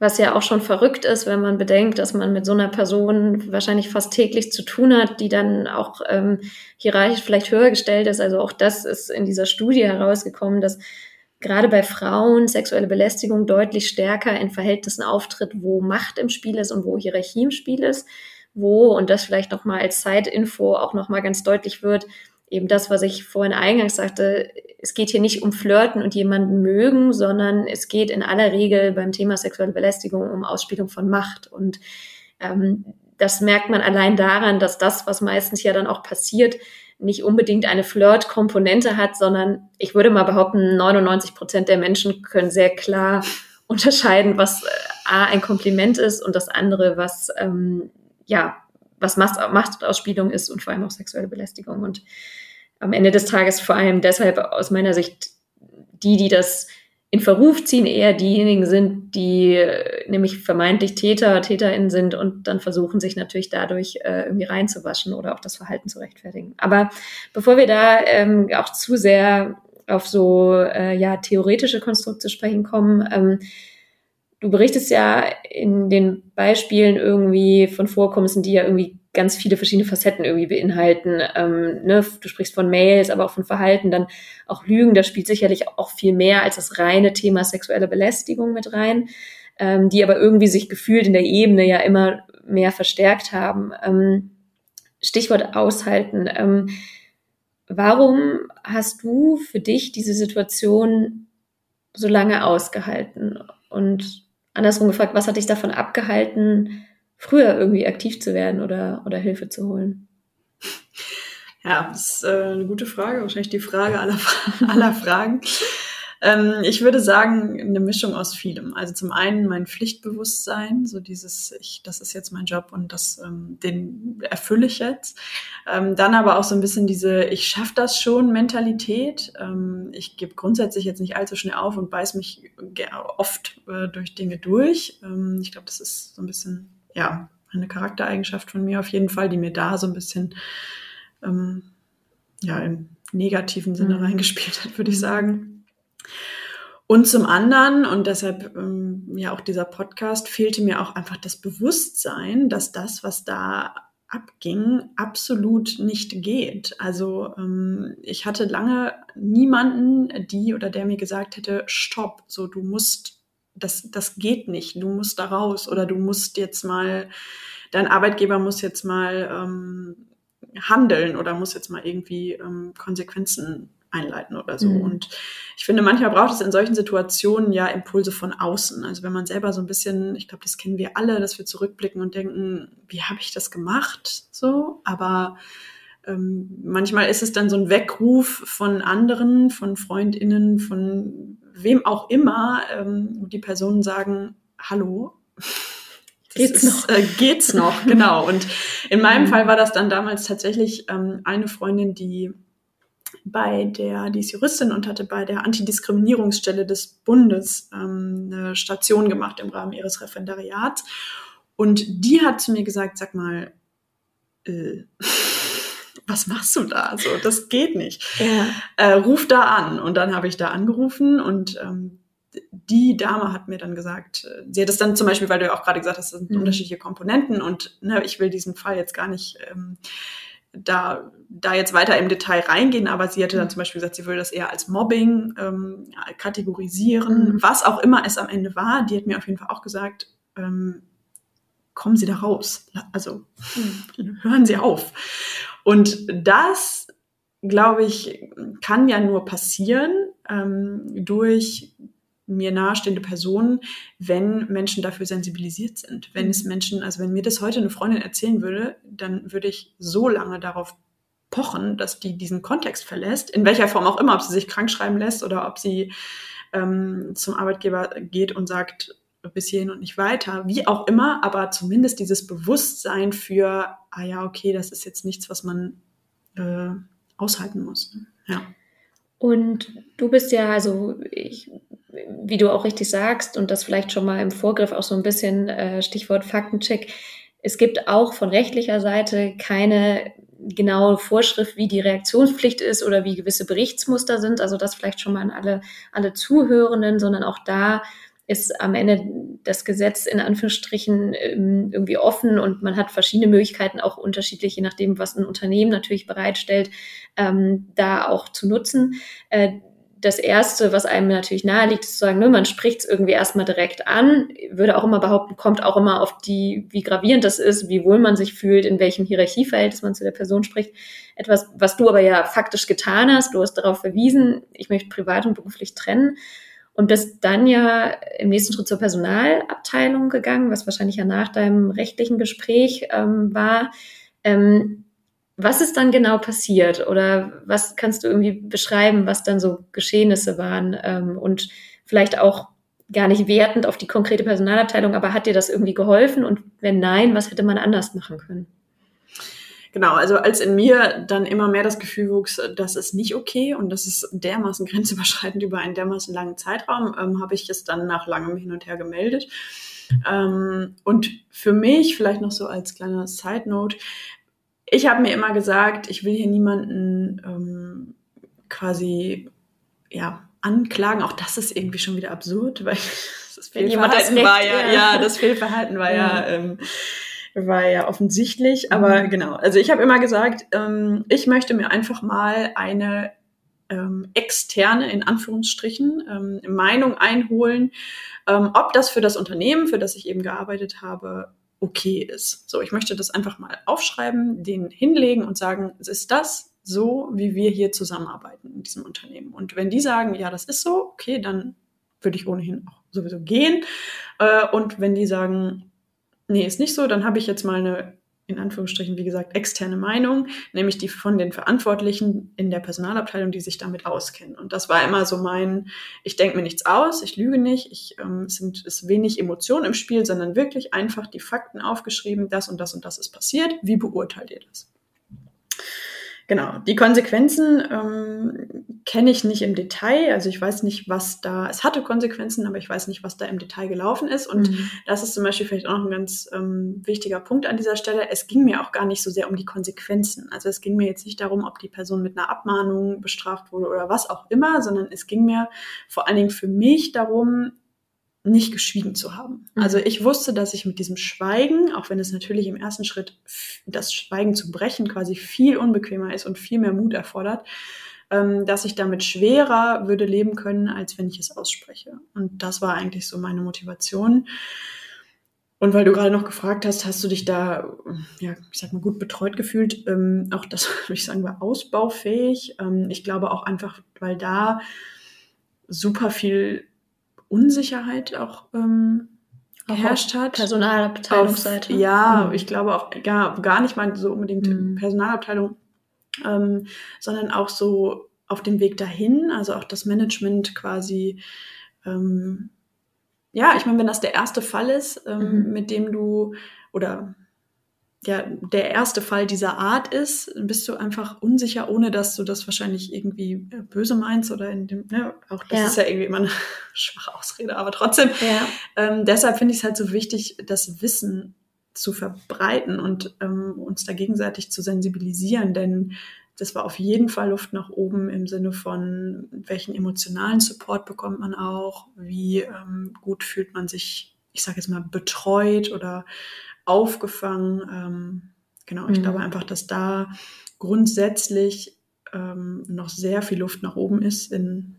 was ja auch schon verrückt ist, wenn man bedenkt, dass man mit so einer Person wahrscheinlich fast täglich zu tun hat, die dann auch ähm, hierarchisch vielleicht höher gestellt ist. Also auch das ist in dieser Studie herausgekommen, dass gerade bei Frauen sexuelle Belästigung deutlich stärker in Verhältnissen auftritt, wo Macht im Spiel ist und wo Hierarchie im Spiel ist, wo, und das vielleicht nochmal als Zeitinfo auch nochmal ganz deutlich wird, eben das, was ich vorhin eingangs sagte, es geht hier nicht um Flirten und jemanden mögen, sondern es geht in aller Regel beim Thema sexuelle Belästigung um Ausspielung von Macht. Und ähm, das merkt man allein daran, dass das, was meistens ja dann auch passiert, nicht unbedingt eine Flirt-Komponente hat, sondern ich würde mal behaupten, 99 Prozent der Menschen können sehr klar unterscheiden, was äh, A, ein Kompliment ist und das andere, was, ähm, ja, was Machtausspielung ist und vor allem auch sexuelle Belästigung. Und am Ende des Tages vor allem deshalb aus meiner Sicht die, die das in Verruf ziehen, eher diejenigen sind, die äh, nämlich vermeintlich Täter, TäterInnen sind und dann versuchen, sich natürlich dadurch äh, irgendwie reinzuwaschen oder auch das Verhalten zu rechtfertigen. Aber bevor wir da ähm, auch zu sehr auf so äh, ja theoretische Konstrukte sprechen kommen, ähm, du berichtest ja in den Beispielen irgendwie von Vorkommnissen, die ja irgendwie ganz viele verschiedene Facetten irgendwie beinhalten. Ähm, ne? Du sprichst von Mails, aber auch von Verhalten, dann auch Lügen. Da spielt sicherlich auch viel mehr als das reine Thema sexuelle Belästigung mit rein, ähm, die aber irgendwie sich gefühlt in der Ebene ja immer mehr verstärkt haben. Ähm, Stichwort aushalten. Ähm, warum hast du für dich diese Situation so lange ausgehalten? Und andersrum gefragt, was hat dich davon abgehalten, früher irgendwie aktiv zu werden oder, oder Hilfe zu holen? Ja, das ist äh, eine gute Frage, wahrscheinlich die Frage aller, aller Fragen. Ähm, ich würde sagen, eine Mischung aus vielem. Also zum einen mein Pflichtbewusstsein, so dieses, ich, das ist jetzt mein Job und das, ähm, den erfülle ich jetzt. Ähm, dann aber auch so ein bisschen diese, ich schaffe das schon Mentalität. Ähm, ich gebe grundsätzlich jetzt nicht allzu schnell auf und beiß mich oft äh, durch Dinge durch. Ähm, ich glaube, das ist so ein bisschen ja, eine Charaktereigenschaft von mir auf jeden Fall, die mir da so ein bisschen ähm, ja, im negativen Sinne mhm. reingespielt hat, würde ich sagen. Und zum anderen, und deshalb ähm, ja auch dieser Podcast, fehlte mir auch einfach das Bewusstsein, dass das, was da abging, absolut nicht geht. Also ähm, ich hatte lange niemanden, die oder der mir gesagt hätte, stopp, so du musst das, das geht nicht, du musst da raus oder du musst jetzt mal, dein Arbeitgeber muss jetzt mal ähm, handeln oder muss jetzt mal irgendwie ähm, Konsequenzen einleiten oder so. Mhm. Und ich finde, manchmal braucht es in solchen Situationen ja Impulse von außen. Also wenn man selber so ein bisschen, ich glaube, das kennen wir alle, dass wir zurückblicken und denken, wie habe ich das gemacht? So, aber ähm, manchmal ist es dann so ein Weckruf von anderen, von FreundInnen, von wem auch immer, ähm, die Personen sagen, hallo. Geht's ist, noch? Äh, geht's noch, genau. Und in meinem mhm. Fall war das dann damals tatsächlich ähm, eine Freundin, die bei der, die ist Juristin und hatte bei der Antidiskriminierungsstelle des Bundes ähm, eine Station gemacht im Rahmen ihres Referendariats. Und die hat zu mir gesagt, sag mal, äh, was machst du da? So, das geht nicht. Ja. Äh, ruf da an. Und dann habe ich da angerufen und ähm, die Dame hat mir dann gesagt, äh, sie hat es dann zum Beispiel, weil du ja auch gerade gesagt hast, das sind mhm. unterschiedliche Komponenten und ne, ich will diesen Fall jetzt gar nicht ähm, da, da jetzt weiter im Detail reingehen, aber sie hatte dann mhm. zum Beispiel gesagt, sie würde das eher als Mobbing ähm, kategorisieren, mhm. was auch immer es am Ende war. Die hat mir auf jeden Fall auch gesagt, ähm, kommen Sie da raus. Also mhm. hören Sie auf. Und das, glaube ich, kann ja nur passieren ähm, durch mir nahestehende Personen, wenn Menschen dafür sensibilisiert sind. Wenn es mhm. Menschen, also wenn mir das heute eine Freundin erzählen würde, dann würde ich so lange darauf pochen, dass die diesen Kontext verlässt, in welcher Form auch immer, ob sie sich krank schreiben lässt oder ob sie ähm, zum Arbeitgeber geht und sagt, bis hierhin und nicht weiter, wie auch immer, aber zumindest dieses Bewusstsein für, ah ja, okay, das ist jetzt nichts, was man äh, aushalten muss. Ja. Und du bist ja, also ich, wie du auch richtig sagst, und das vielleicht schon mal im Vorgriff auch so ein bisschen äh, Stichwort Faktencheck, es gibt auch von rechtlicher Seite keine genaue Vorschrift, wie die Reaktionspflicht ist oder wie gewisse Berichtsmuster sind. Also das vielleicht schon mal an alle, alle Zuhörenden, sondern auch da ist am Ende das Gesetz in Anführungsstrichen ähm, irgendwie offen und man hat verschiedene Möglichkeiten, auch unterschiedlich, je nachdem, was ein Unternehmen natürlich bereitstellt, ähm, da auch zu nutzen. Äh, das Erste, was einem natürlich naheliegt, ist zu sagen, ne, man spricht es irgendwie erstmal direkt an. Würde auch immer behaupten, kommt auch immer auf die, wie gravierend das ist, wie wohl man sich fühlt, in welchem Hierarchieverhältnis man zu der Person spricht. Etwas, was du aber ja faktisch getan hast. Du hast darauf verwiesen, ich möchte privat und beruflich trennen. Und bist dann ja im nächsten Schritt zur Personalabteilung gegangen, was wahrscheinlich ja nach deinem rechtlichen Gespräch ähm, war. Ähm, was ist dann genau passiert oder was kannst du irgendwie beschreiben, was dann so Geschehnisse waren ähm, und vielleicht auch gar nicht wertend auf die konkrete Personalabteilung, aber hat dir das irgendwie geholfen und wenn nein, was hätte man anders machen können? Genau, also als in mir dann immer mehr das Gefühl wuchs, das ist nicht okay und das ist dermaßen grenzüberschreitend über einen dermaßen langen Zeitraum, ähm, habe ich es dann nach langem Hin und Her gemeldet. Ähm, und für mich, vielleicht noch so als kleiner Side Note, ich habe mir immer gesagt, ich will hier niemanden ähm, quasi ja anklagen. Auch das ist irgendwie schon wieder absurd, weil das Fehlverhalten war ja, ja, ja, das Fehlverhalten war ja, ja ähm, war ja offensichtlich. Aber mhm. genau, also ich habe immer gesagt, ähm, ich möchte mir einfach mal eine ähm, externe, in Anführungsstrichen, ähm, Meinung einholen, ähm, ob das für das Unternehmen, für das ich eben gearbeitet habe, okay ist. So, ich möchte das einfach mal aufschreiben, den hinlegen und sagen, ist das so, wie wir hier zusammenarbeiten in diesem Unternehmen? Und wenn die sagen, ja, das ist so, okay, dann würde ich ohnehin auch sowieso gehen. Äh, und wenn die sagen, nee, ist nicht so, dann habe ich jetzt mal eine in Anführungsstrichen, wie gesagt, externe Meinung, nämlich die von den Verantwortlichen in der Personalabteilung, die sich damit auskennen. Und das war immer so mein, ich denke mir nichts aus, ich lüge nicht, ich ähm, sind ist wenig Emotion im Spiel, sondern wirklich einfach die Fakten aufgeschrieben, das und das und das ist passiert. Wie beurteilt ihr das? Genau, die Konsequenzen ähm, kenne ich nicht im Detail. Also ich weiß nicht, was da, es hatte Konsequenzen, aber ich weiß nicht, was da im Detail gelaufen ist. Und mhm. das ist zum Beispiel vielleicht auch noch ein ganz ähm, wichtiger Punkt an dieser Stelle. Es ging mir auch gar nicht so sehr um die Konsequenzen. Also es ging mir jetzt nicht darum, ob die Person mit einer Abmahnung bestraft wurde oder was auch immer, sondern es ging mir vor allen Dingen für mich darum, nicht geschwiegen zu haben. Mhm. Also ich wusste, dass ich mit diesem Schweigen, auch wenn es natürlich im ersten Schritt das Schweigen zu brechen quasi viel unbequemer ist und viel mehr Mut erfordert, ähm, dass ich damit schwerer würde leben können, als wenn ich es ausspreche. Und das war eigentlich so meine Motivation. Und weil du gerade noch gefragt hast, hast du dich da, ja, ich sag mal, gut betreut gefühlt? Ähm, auch das, würde ich sagen, war ausbaufähig. Ähm, ich glaube auch einfach, weil da super viel Unsicherheit auch ähm, geherrscht hat. Personalabteilungsseite. Auf, ja, mhm. ich glaube auch gar, gar nicht mal so unbedingt mhm. Personalabteilung, ähm, sondern auch so auf dem Weg dahin, also auch das Management quasi. Ähm, ja, ich meine, wenn das der erste Fall ist, ähm, mhm. mit dem du oder ja, der erste Fall dieser Art ist, bist du einfach unsicher, ohne dass du das wahrscheinlich irgendwie äh, böse meinst oder in dem, ne, auch das ja. ist ja irgendwie immer eine schwache Ausrede, aber trotzdem. Ja. Ähm, deshalb finde ich es halt so wichtig, das Wissen zu verbreiten und ähm, uns da gegenseitig zu sensibilisieren, denn das war auf jeden Fall Luft nach oben im Sinne von, welchen emotionalen Support bekommt man auch, wie ähm, gut fühlt man sich, ich sage jetzt mal, betreut oder aufgefangen. Ähm, genau, ich mhm. glaube einfach, dass da grundsätzlich ähm, noch sehr viel Luft nach oben ist in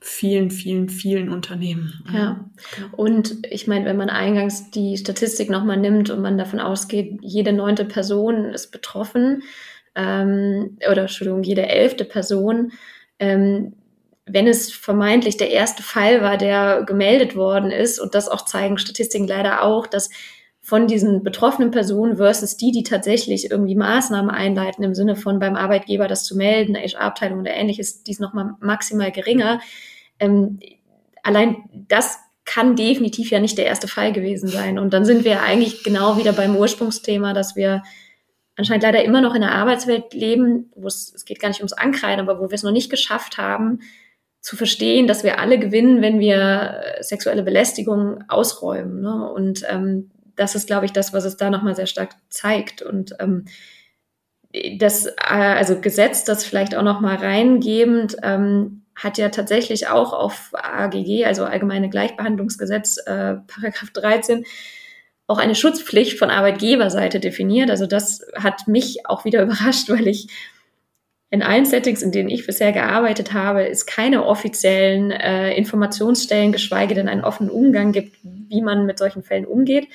vielen, vielen, vielen Unternehmen. Ja, und ich meine, wenn man eingangs die Statistik nochmal nimmt und man davon ausgeht, jede neunte Person ist betroffen, ähm, oder Entschuldigung, jede elfte Person, ähm, wenn es vermeintlich der erste Fall war, der gemeldet worden ist, und das auch zeigen Statistiken leider auch, dass von diesen betroffenen Personen versus die, die tatsächlich irgendwie Maßnahmen einleiten, im Sinne von beim Arbeitgeber das zu melden, HR-Abteilung oder ähnliches, die ist nochmal maximal geringer. Ähm, allein das kann definitiv ja nicht der erste Fall gewesen sein. Und dann sind wir eigentlich genau wieder beim Ursprungsthema, dass wir anscheinend leider immer noch in einer Arbeitswelt leben, wo es, es geht gar nicht ums Ankreiden, aber wo wir es noch nicht geschafft haben, zu verstehen, dass wir alle gewinnen, wenn wir äh, sexuelle Belästigung ausräumen. Ne? Und ähm, das ist, glaube ich, das, was es da nochmal sehr stark zeigt. Und ähm, das, äh, also Gesetz, das vielleicht auch nochmal reingebend, ähm, hat ja tatsächlich auch auf AGG, also Allgemeine Gleichbehandlungsgesetz, äh, Paragraph 13, auch eine Schutzpflicht von Arbeitgeberseite definiert. Also das hat mich auch wieder überrascht, weil ich in allen Settings, in denen ich bisher gearbeitet habe, es keine offiziellen äh, Informationsstellen, geschweige denn einen offenen Umgang gibt, wie man mit solchen Fällen umgeht.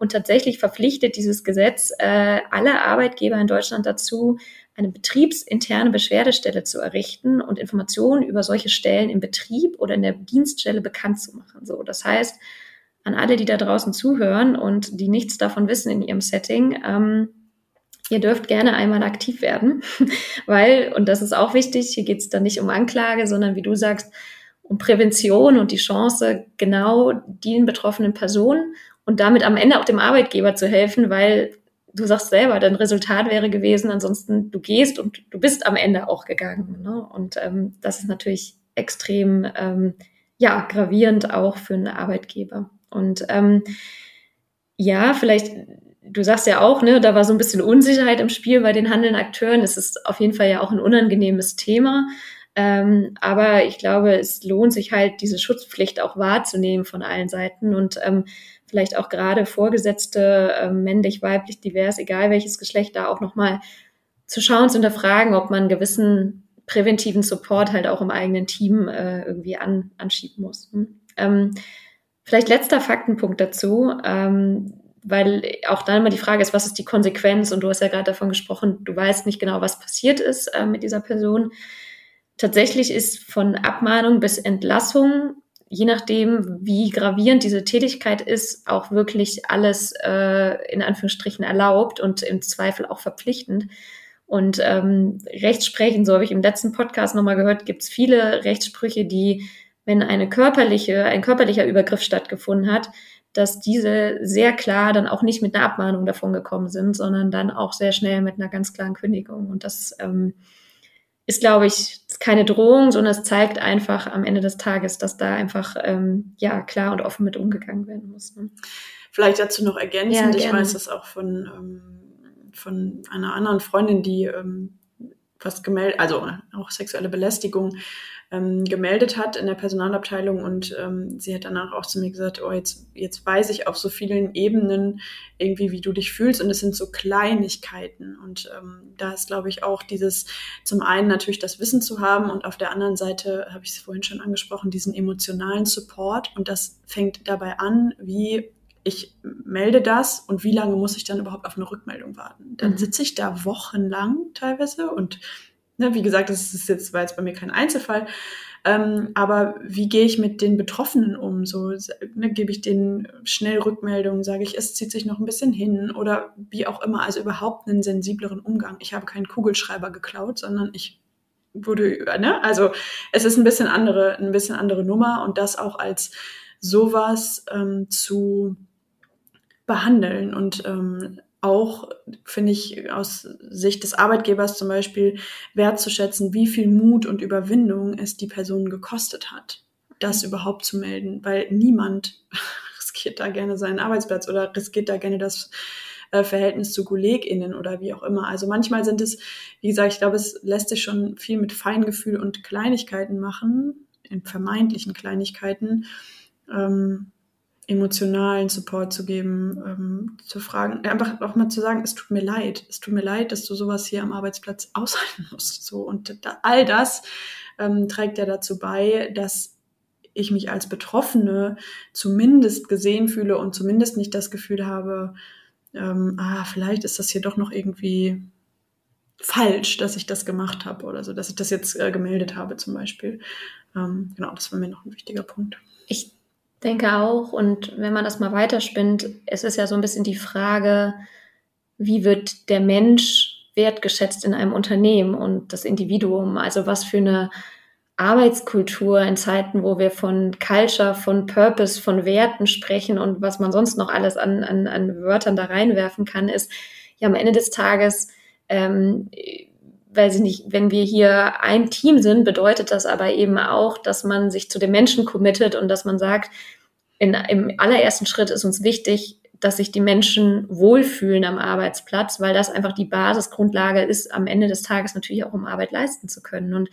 Und tatsächlich verpflichtet dieses Gesetz äh, alle Arbeitgeber in Deutschland dazu, eine betriebsinterne Beschwerdestelle zu errichten und Informationen über solche Stellen im Betrieb oder in der Dienststelle bekannt zu machen. So, das heißt, an alle, die da draußen zuhören und die nichts davon wissen in ihrem Setting, ähm, ihr dürft gerne einmal aktiv werden, weil, und das ist auch wichtig, hier geht es dann nicht um Anklage, sondern wie du sagst, um Prävention und die Chance, genau den betroffenen Personen und damit am Ende auch dem Arbeitgeber zu helfen, weil du sagst selber, dein Resultat wäre gewesen, ansonsten du gehst und du bist am Ende auch gegangen. Ne? Und ähm, das ist natürlich extrem ähm, ja, gravierend auch für einen Arbeitgeber. Und ähm, ja, vielleicht, du sagst ja auch, ne, da war so ein bisschen Unsicherheit im Spiel bei den handelnden Akteuren. Es ist auf jeden Fall ja auch ein unangenehmes Thema. Ähm, aber ich glaube, es lohnt sich halt, diese Schutzpflicht auch wahrzunehmen von allen Seiten und ähm, vielleicht auch gerade Vorgesetzte, äh, männlich, weiblich, divers, egal welches Geschlecht, da auch nochmal zu schauen, zu hinterfragen, ob man gewissen präventiven Support halt auch im eigenen Team äh, irgendwie an, anschieben muss. Hm? Ähm, vielleicht letzter Faktenpunkt dazu, ähm, weil auch dann immer die Frage ist, was ist die Konsequenz? Und du hast ja gerade davon gesprochen, du weißt nicht genau, was passiert ist äh, mit dieser Person. Tatsächlich ist von Abmahnung bis Entlassung je nachdem, wie gravierend diese Tätigkeit ist, auch wirklich alles äh, in Anführungsstrichen erlaubt und im Zweifel auch verpflichtend. Und ähm, Rechtsprechen, so habe ich im letzten Podcast nochmal gehört, gibt es viele Rechtssprüche, die, wenn eine körperliche, ein körperlicher Übergriff stattgefunden hat, dass diese sehr klar dann auch nicht mit einer Abmahnung davon gekommen sind, sondern dann auch sehr schnell mit einer ganz klaren Kündigung. Und das ähm, ist, glaube ich, keine Drohung, sondern es zeigt einfach am Ende des Tages, dass da einfach ähm, ja klar und offen mit umgegangen werden muss. Ne? Vielleicht dazu noch ergänzend, ja, ich weiß das auch von, ähm, von einer anderen Freundin, die ähm, was gemeldet, also auch sexuelle Belästigung ähm, gemeldet hat in der Personalabteilung und ähm, sie hat danach auch zu mir gesagt, oh, jetzt, jetzt weiß ich auf so vielen Ebenen irgendwie, wie du dich fühlst und es sind so Kleinigkeiten und ähm, da ist, glaube ich, auch dieses zum einen natürlich das Wissen zu haben und auf der anderen Seite, habe ich es vorhin schon angesprochen, diesen emotionalen Support und das fängt dabei an, wie ich melde das und wie lange muss ich dann überhaupt auf eine Rückmeldung warten? Dann mhm. sitze ich da wochenlang teilweise und Ne, wie gesagt, das ist jetzt, war jetzt bei mir kein Einzelfall. Ähm, aber wie gehe ich mit den Betroffenen um? So ne, gebe ich denen schnell Rückmeldungen, sage ich, es zieht sich noch ein bisschen hin oder wie auch immer. Also überhaupt einen sensibleren Umgang. Ich habe keinen Kugelschreiber geklaut, sondern ich wurde, ne? Also es ist ein bisschen andere, ein bisschen andere Nummer und das auch als sowas ähm, zu behandeln und ähm, auch, finde ich, aus Sicht des Arbeitgebers zum Beispiel wertzuschätzen, wie viel Mut und Überwindung es die Person gekostet hat, das überhaupt zu melden, weil niemand riskiert da gerne seinen Arbeitsplatz oder riskiert da gerne das äh, Verhältnis zu KollegInnen oder wie auch immer. Also manchmal sind es, wie gesagt, ich glaube, es lässt sich schon viel mit Feingefühl und Kleinigkeiten machen, in vermeintlichen Kleinigkeiten. Ähm, emotionalen Support zu geben, ähm, zu fragen, einfach auch mal zu sagen, es tut mir leid, es tut mir leid, dass du sowas hier am Arbeitsplatz aushalten musst. So und da, all das ähm, trägt ja dazu bei, dass ich mich als Betroffene zumindest gesehen fühle und zumindest nicht das Gefühl habe, ähm, ah, vielleicht ist das hier doch noch irgendwie falsch, dass ich das gemacht habe oder so, dass ich das jetzt äh, gemeldet habe zum Beispiel. Ähm, genau, das war mir noch ein wichtiger Punkt. Ich denke auch. Und wenn man das mal weiterspinnt, es ist ja so ein bisschen die Frage, wie wird der Mensch wertgeschätzt in einem Unternehmen und das Individuum? Also was für eine Arbeitskultur in Zeiten, wo wir von Culture, von Purpose, von Werten sprechen und was man sonst noch alles an, an, an Wörtern da reinwerfen kann, ist, ja am Ende des Tages, ähm, weiß ich nicht, wenn wir hier ein Team sind, bedeutet das aber eben auch, dass man sich zu den Menschen committet und dass man sagt, in, im allerersten Schritt ist uns wichtig, dass sich die Menschen wohlfühlen am Arbeitsplatz, weil das einfach die Basisgrundlage ist, am Ende des Tages natürlich auch um Arbeit leisten zu können. Und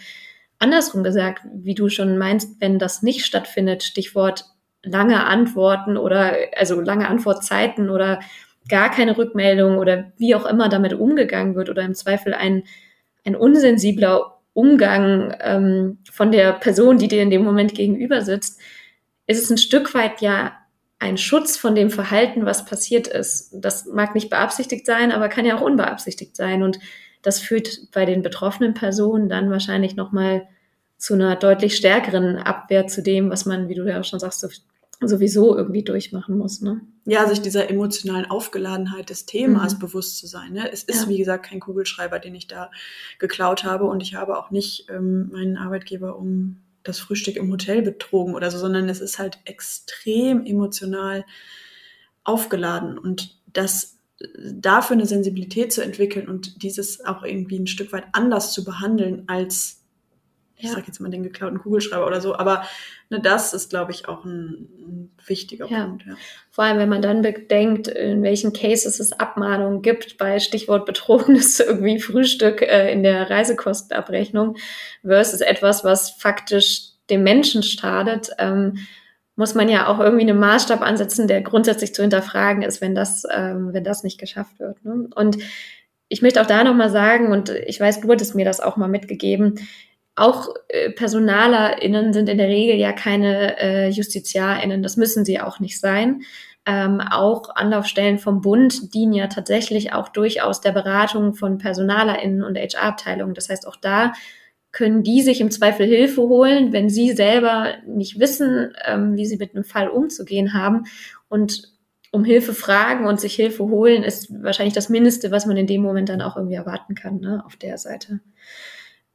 andersrum gesagt, wie du schon meinst, wenn das nicht stattfindet, Stichwort lange Antworten oder also lange Antwortzeiten oder gar keine Rückmeldung oder wie auch immer damit umgegangen wird oder im Zweifel ein, ein unsensibler Umgang ähm, von der Person, die dir in dem Moment gegenüber sitzt, ist es ein Stück weit ja ein Schutz von dem Verhalten, was passiert ist. Das mag nicht beabsichtigt sein, aber kann ja auch unbeabsichtigt sein. Und das führt bei den betroffenen Personen dann wahrscheinlich nochmal zu einer deutlich stärkeren Abwehr zu dem, was man, wie du ja auch schon sagst, sowieso irgendwie durchmachen muss. Ne? Ja, sich dieser emotionalen Aufgeladenheit des Themas mhm. bewusst zu sein. Ne? Es ist, ja. wie gesagt, kein Kugelschreiber, den ich da geklaut habe und ich habe auch nicht ähm, meinen Arbeitgeber um das Frühstück im Hotel betrogen oder so, sondern es ist halt extrem emotional aufgeladen und das dafür eine Sensibilität zu entwickeln und dieses auch irgendwie ein Stück weit anders zu behandeln als ich ja. sag jetzt mal den geklauten Kugelschreiber oder so, aber ne, das ist, glaube ich, auch ein, ein wichtiger ja. Punkt. Ja. Vor allem, wenn man dann bedenkt, in welchen Cases es Abmahnungen gibt, bei Stichwort betrogenes irgendwie Frühstück äh, in der Reisekostenabrechnung versus etwas, was faktisch dem Menschen schadet, ähm, muss man ja auch irgendwie einen Maßstab ansetzen, der grundsätzlich zu hinterfragen ist, wenn das, ähm, wenn das nicht geschafft wird. Ne? Und ich möchte auch da nochmal sagen, und ich weiß, du hattest mir das auch mal mitgegeben, auch äh, PersonalerInnen sind in der Regel ja keine äh, JustiziarInnen. Das müssen sie auch nicht sein. Ähm, auch Anlaufstellen vom Bund dienen ja tatsächlich auch durchaus der Beratung von PersonalerInnen und HR-Abteilungen. Das heißt, auch da können die sich im Zweifel Hilfe holen, wenn sie selber nicht wissen, ähm, wie sie mit einem Fall umzugehen haben. Und um Hilfe fragen und sich Hilfe holen, ist wahrscheinlich das Mindeste, was man in dem Moment dann auch irgendwie erwarten kann, ne, auf der Seite.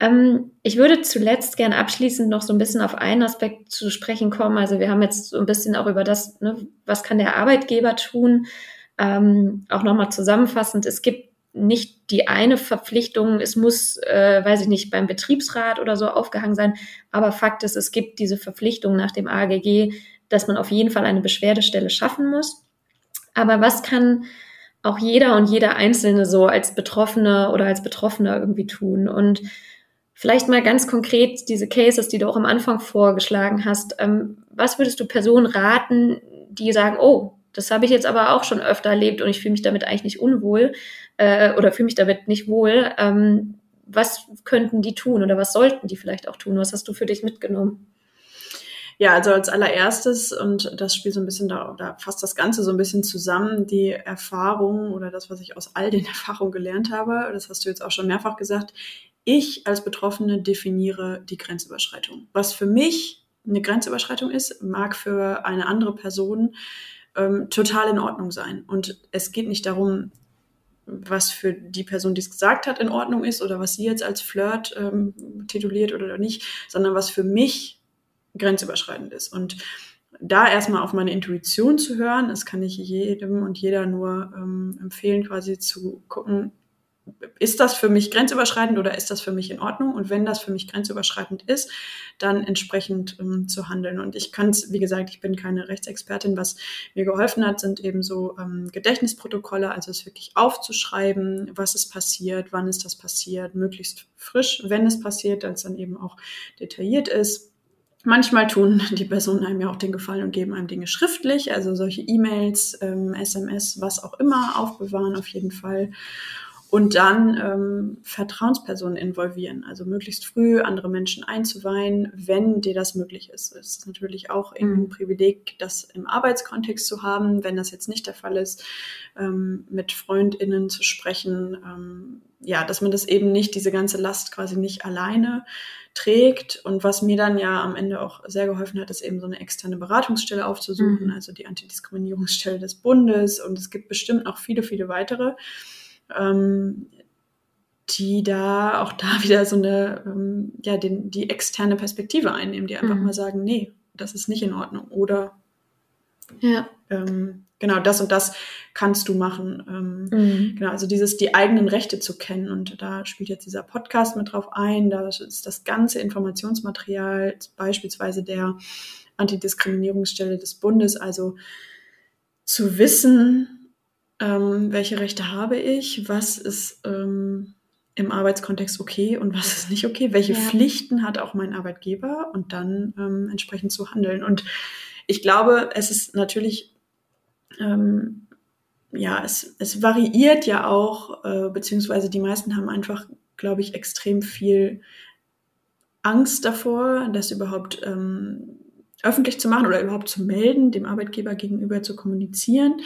Ähm, ich würde zuletzt gern abschließend noch so ein bisschen auf einen Aspekt zu sprechen kommen. Also wir haben jetzt so ein bisschen auch über das, ne, was kann der Arbeitgeber tun, ähm, auch nochmal zusammenfassend. Es gibt nicht die eine Verpflichtung, es muss, äh, weiß ich nicht, beim Betriebsrat oder so aufgehangen sein, aber Fakt ist, es gibt diese Verpflichtung nach dem AGG, dass man auf jeden Fall eine Beschwerdestelle schaffen muss. Aber was kann auch jeder und jeder Einzelne so als Betroffene oder als Betroffener irgendwie tun? Und Vielleicht mal ganz konkret diese Cases, die du auch am Anfang vorgeschlagen hast. Ähm, was würdest du Personen raten, die sagen, oh, das habe ich jetzt aber auch schon öfter erlebt und ich fühle mich damit eigentlich nicht unwohl äh, oder fühle mich damit nicht wohl. Ähm, was könnten die tun oder was sollten die vielleicht auch tun? Was hast du für dich mitgenommen? Ja, also als allererstes, und das spielt so ein bisschen da, da fasst das Ganze so ein bisschen zusammen, die Erfahrung oder das, was ich aus all den Erfahrungen gelernt habe, das hast du jetzt auch schon mehrfach gesagt, ich als Betroffene definiere die Grenzüberschreitung. Was für mich eine Grenzüberschreitung ist, mag für eine andere Person ähm, total in Ordnung sein. Und es geht nicht darum, was für die Person, die es gesagt hat, in Ordnung ist oder was sie jetzt als Flirt ähm, tituliert oder nicht, sondern was für mich grenzüberschreitend ist. Und da erstmal auf meine Intuition zu hören, das kann ich jedem und jeder nur ähm, empfehlen, quasi zu gucken, ist das für mich grenzüberschreitend oder ist das für mich in Ordnung? Und wenn das für mich grenzüberschreitend ist, dann entsprechend ähm, zu handeln. Und ich kann es, wie gesagt, ich bin keine Rechtsexpertin. Was mir geholfen hat, sind eben so ähm, Gedächtnisprotokolle, also es wirklich aufzuschreiben, was ist passiert, wann ist das passiert, möglichst frisch, wenn es passiert, dass es dann eben auch detailliert ist. Manchmal tun die Personen einem ja auch den Gefallen und geben einem Dinge schriftlich, also solche E-Mails, ähm, SMS, was auch immer, aufbewahren auf jeden Fall und dann ähm, Vertrauenspersonen involvieren, also möglichst früh andere Menschen einzuweihen, wenn dir das möglich ist. Es ist natürlich auch ein mhm. Privileg, das im Arbeitskontext zu haben, wenn das jetzt nicht der Fall ist, ähm, mit FreundInnen zu sprechen, ähm, ja, dass man das eben nicht, diese ganze Last quasi nicht alleine trägt. Und was mir dann ja am Ende auch sehr geholfen hat, ist eben so eine externe Beratungsstelle aufzusuchen, mhm. also die Antidiskriminierungsstelle des Bundes. Und es gibt bestimmt noch viele, viele weitere ähm, die da auch da wieder so eine, ähm, ja, den, die externe Perspektive einnehmen, die einfach mhm. mal sagen, nee, das ist nicht in Ordnung oder ja. ähm, genau das und das kannst du machen. Ähm, mhm. Genau, also dieses die eigenen Rechte zu kennen und da spielt jetzt dieser Podcast mit drauf ein. Da ist das ganze Informationsmaterial, beispielsweise der Antidiskriminierungsstelle des Bundes, also zu wissen, ähm, welche Rechte habe ich, was ist ähm, im Arbeitskontext okay und was ist nicht okay, welche ja. Pflichten hat auch mein Arbeitgeber und dann ähm, entsprechend zu handeln. Und ich glaube, es ist natürlich, ähm, ja, es, es variiert ja auch, äh, beziehungsweise die meisten haben einfach, glaube ich, extrem viel Angst davor, das überhaupt ähm, öffentlich zu machen oder überhaupt zu melden, dem Arbeitgeber gegenüber zu kommunizieren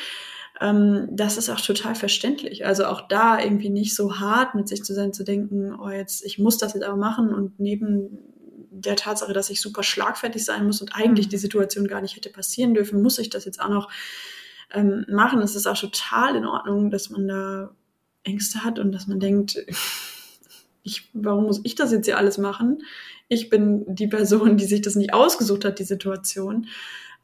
ähm, das ist auch total verständlich. Also auch da irgendwie nicht so hart mit sich zu sein, zu denken, oh jetzt, ich muss das jetzt aber machen und neben der Tatsache, dass ich super schlagfertig sein muss und eigentlich mhm. die Situation gar nicht hätte passieren dürfen, muss ich das jetzt auch noch ähm, machen. Es ist auch total in Ordnung, dass man da Ängste hat und dass man denkt, ich, warum muss ich das jetzt hier alles machen? Ich bin die Person, die sich das nicht ausgesucht hat, die Situation.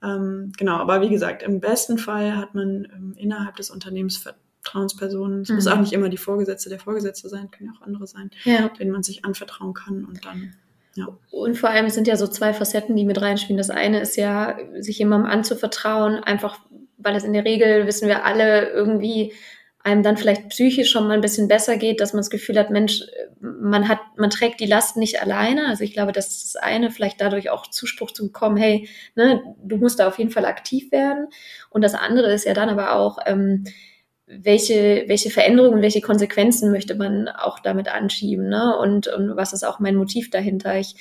Ähm, genau, aber wie gesagt, im besten Fall hat man ähm, innerhalb des Unternehmens Vertrauenspersonen. Es mhm. muss auch nicht immer die Vorgesetzte der Vorgesetzte sein, können ja auch andere sein, ja. denen man sich anvertrauen kann und dann. Ja. Und vor allem sind ja so zwei Facetten, die mit reinspielen. Das eine ist ja, sich jemandem anzuvertrauen, einfach weil es in der Regel, wissen wir alle, irgendwie einem dann vielleicht psychisch schon mal ein bisschen besser geht, dass man das Gefühl hat, Mensch, man hat, man trägt die Last nicht alleine. Also ich glaube, das ist das eine, vielleicht dadurch auch Zuspruch zu bekommen, hey, ne, du musst da auf jeden Fall aktiv werden. Und das andere ist ja dann aber auch, ähm, welche, welche Veränderungen, welche Konsequenzen möchte man auch damit anschieben, ne? Und, und was ist auch mein Motiv dahinter? Ich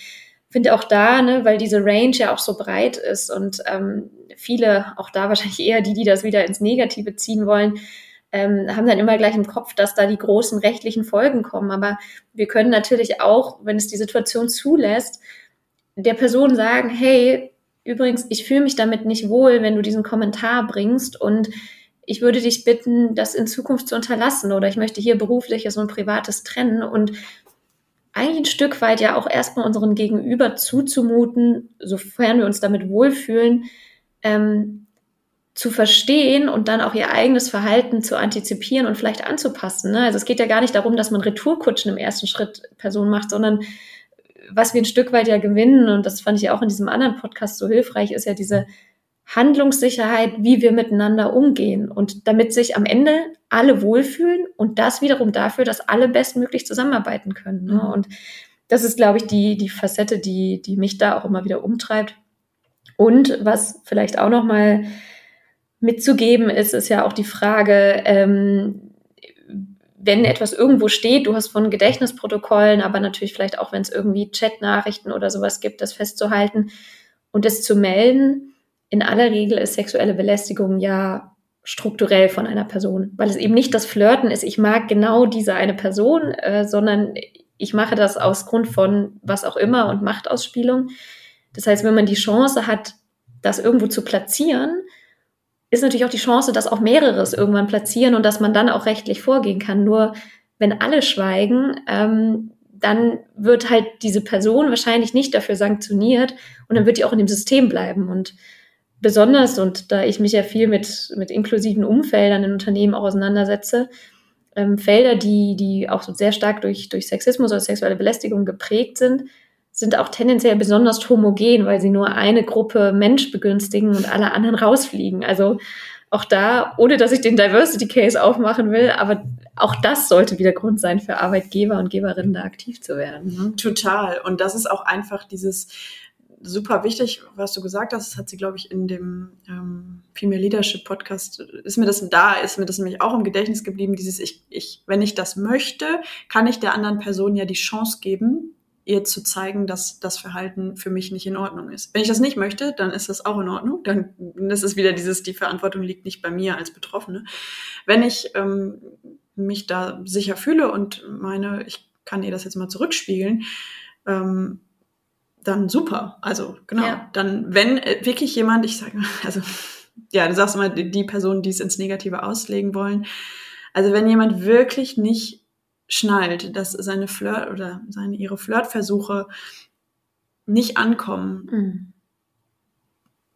finde auch da, ne, weil diese Range ja auch so breit ist und ähm, viele, auch da wahrscheinlich eher die, die das wieder ins Negative ziehen wollen, ähm, haben dann immer gleich im Kopf, dass da die großen rechtlichen Folgen kommen. Aber wir können natürlich auch, wenn es die Situation zulässt, der Person sagen, hey, übrigens, ich fühle mich damit nicht wohl, wenn du diesen Kommentar bringst und ich würde dich bitten, das in Zukunft zu unterlassen oder ich möchte hier berufliches und privates trennen und eigentlich ein Stück weit ja auch erstmal unseren Gegenüber zuzumuten, sofern wir uns damit wohlfühlen, ähm, zu verstehen und dann auch ihr eigenes Verhalten zu antizipieren und vielleicht anzupassen. Ne? Also es geht ja gar nicht darum, dass man Retourkutschen im ersten Schritt Person macht, sondern was wir ein Stück weit ja gewinnen, und das fand ich auch in diesem anderen Podcast so hilfreich, ist ja diese Handlungssicherheit, wie wir miteinander umgehen und damit sich am Ende alle wohlfühlen und das wiederum dafür, dass alle bestmöglich zusammenarbeiten können. Ne? Und das ist, glaube ich, die, die Facette, die, die mich da auch immer wieder umtreibt. Und was vielleicht auch noch mal mitzugeben ist, ist ja auch die Frage, ähm, wenn etwas irgendwo steht, du hast von Gedächtnisprotokollen, aber natürlich vielleicht auch, wenn es irgendwie Chatnachrichten oder sowas gibt, das festzuhalten und das zu melden. In aller Regel ist sexuelle Belästigung ja strukturell von einer Person, weil es eben nicht das Flirten ist, ich mag genau diese eine Person, äh, sondern ich mache das aus Grund von was auch immer und Machtausspielung. Das heißt, wenn man die Chance hat, das irgendwo zu platzieren, ist natürlich auch die Chance, dass auch mehreres irgendwann platzieren und dass man dann auch rechtlich vorgehen kann. Nur wenn alle schweigen, ähm, dann wird halt diese Person wahrscheinlich nicht dafür sanktioniert und dann wird die auch in dem System bleiben. Und besonders, und da ich mich ja viel mit, mit inklusiven Umfeldern in Unternehmen auseinandersetze, ähm, Felder, die, die auch so sehr stark durch, durch Sexismus oder sexuelle Belästigung geprägt sind, sind auch tendenziell besonders homogen, weil sie nur eine Gruppe Mensch begünstigen und alle anderen rausfliegen. Also auch da, ohne dass ich den Diversity Case aufmachen will, aber auch das sollte wieder Grund sein für Arbeitgeber und Geberinnen da aktiv zu werden. Ne? Total. Und das ist auch einfach dieses super wichtig, was du gesagt hast. Das hat sie, glaube ich, in dem ähm, Female Leadership Podcast, ist mir das da, ist mir das nämlich auch im Gedächtnis geblieben, dieses ich, ich, wenn ich das möchte, kann ich der anderen Person ja die Chance geben, ihr zu zeigen, dass das Verhalten für mich nicht in Ordnung ist. Wenn ich das nicht möchte, dann ist das auch in Ordnung. Dann ist es wieder dieses, die Verantwortung liegt nicht bei mir als Betroffene. Wenn ich ähm, mich da sicher fühle und meine, ich kann ihr das jetzt mal zurückspiegeln, ähm, dann super. Also genau. Ja. Dann, wenn äh, wirklich jemand, ich sage, also ja, du sagst immer, die, die Personen, die es ins Negative auslegen wollen. Also wenn jemand wirklich nicht schnallt, dass seine Flirt oder seine ihre Flirtversuche nicht ankommen, mhm.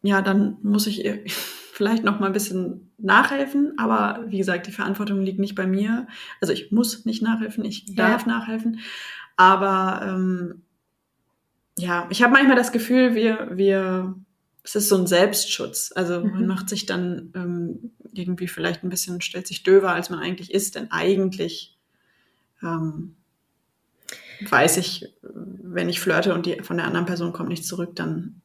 ja, dann muss ich ihr vielleicht noch mal ein bisschen nachhelfen, aber wie gesagt, die Verantwortung liegt nicht bei mir. Also ich muss nicht nachhelfen, ich darf ja. nachhelfen. Aber ähm, ja, ich habe manchmal das Gefühl, wir, wir, es ist so ein Selbstschutz. Also mhm. man macht sich dann ähm, irgendwie vielleicht ein bisschen, stellt sich döver, als man eigentlich ist, denn eigentlich ähm, weiß ich, wenn ich flirte und die von der anderen Person kommt nicht zurück, dann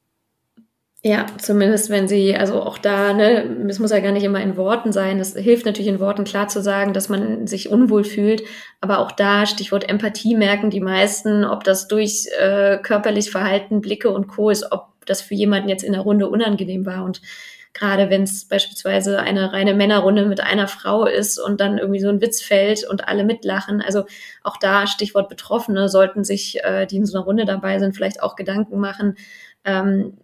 ja, zumindest wenn sie, also auch da, ne, es muss ja gar nicht immer in Worten sein. Es hilft natürlich in Worten klar zu sagen, dass man sich unwohl fühlt. Aber auch da, Stichwort Empathie, merken die meisten, ob das durch äh, körperlich Verhalten, Blicke und Co. ist, ob das für jemanden jetzt in der Runde unangenehm war. Und gerade wenn es beispielsweise eine reine Männerrunde mit einer Frau ist und dann irgendwie so ein Witz fällt und alle mitlachen. Also auch da, Stichwort Betroffene, sollten sich, äh, die in so einer Runde dabei sind, vielleicht auch Gedanken machen. Ähm,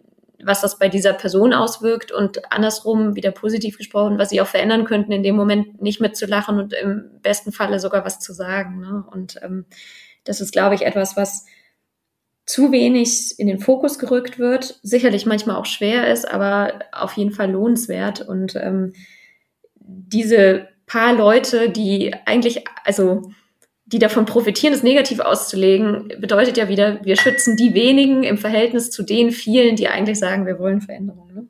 was das bei dieser Person auswirkt und andersrum wieder positiv gesprochen, was sie auch verändern könnten, in dem Moment nicht mitzulachen und im besten Falle sogar was zu sagen. Ne? Und ähm, das ist, glaube ich, etwas, was zu wenig in den Fokus gerückt wird, sicherlich manchmal auch schwer ist, aber auf jeden Fall lohnenswert. Und ähm, diese paar Leute, die eigentlich, also die davon profitieren, es negativ auszulegen, bedeutet ja wieder, wir schützen die wenigen im Verhältnis zu den vielen, die eigentlich sagen, wir wollen Veränderungen. Ne?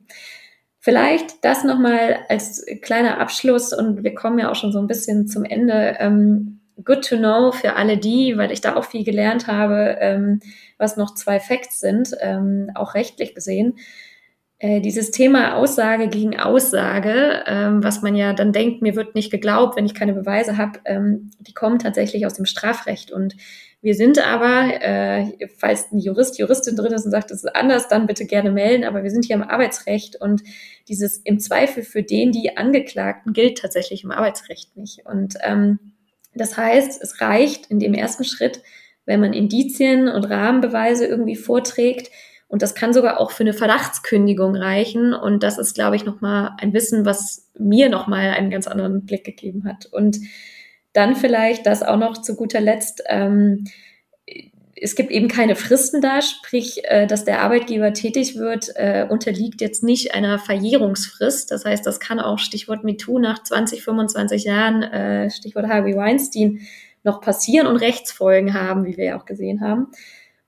Vielleicht das nochmal als kleiner Abschluss und wir kommen ja auch schon so ein bisschen zum Ende. Ähm, good to know für alle die, weil ich da auch viel gelernt habe, ähm, was noch zwei Facts sind, ähm, auch rechtlich gesehen. Äh, dieses Thema Aussage gegen Aussage, ähm, was man ja dann denkt, mir wird nicht geglaubt, wenn ich keine Beweise habe, ähm, die kommen tatsächlich aus dem Strafrecht. Und wir sind aber, äh, falls ein Jurist, Juristin drin ist und sagt, das ist anders, dann bitte gerne melden. Aber wir sind hier im Arbeitsrecht und dieses im Zweifel für den, die Angeklagten gilt tatsächlich im Arbeitsrecht nicht. Und ähm, das heißt, es reicht in dem ersten Schritt, wenn man Indizien und Rahmenbeweise irgendwie vorträgt, und das kann sogar auch für eine Verdachtskündigung reichen. Und das ist, glaube ich, nochmal ein Wissen, was mir nochmal einen ganz anderen Blick gegeben hat. Und dann vielleicht das auch noch zu guter Letzt. Ähm, es gibt eben keine Fristen da, sprich, äh, dass der Arbeitgeber tätig wird, äh, unterliegt jetzt nicht einer Verjährungsfrist. Das heißt, das kann auch Stichwort MeToo nach 20, 25 Jahren, äh, Stichwort Harvey Weinstein, noch passieren und Rechtsfolgen haben, wie wir ja auch gesehen haben.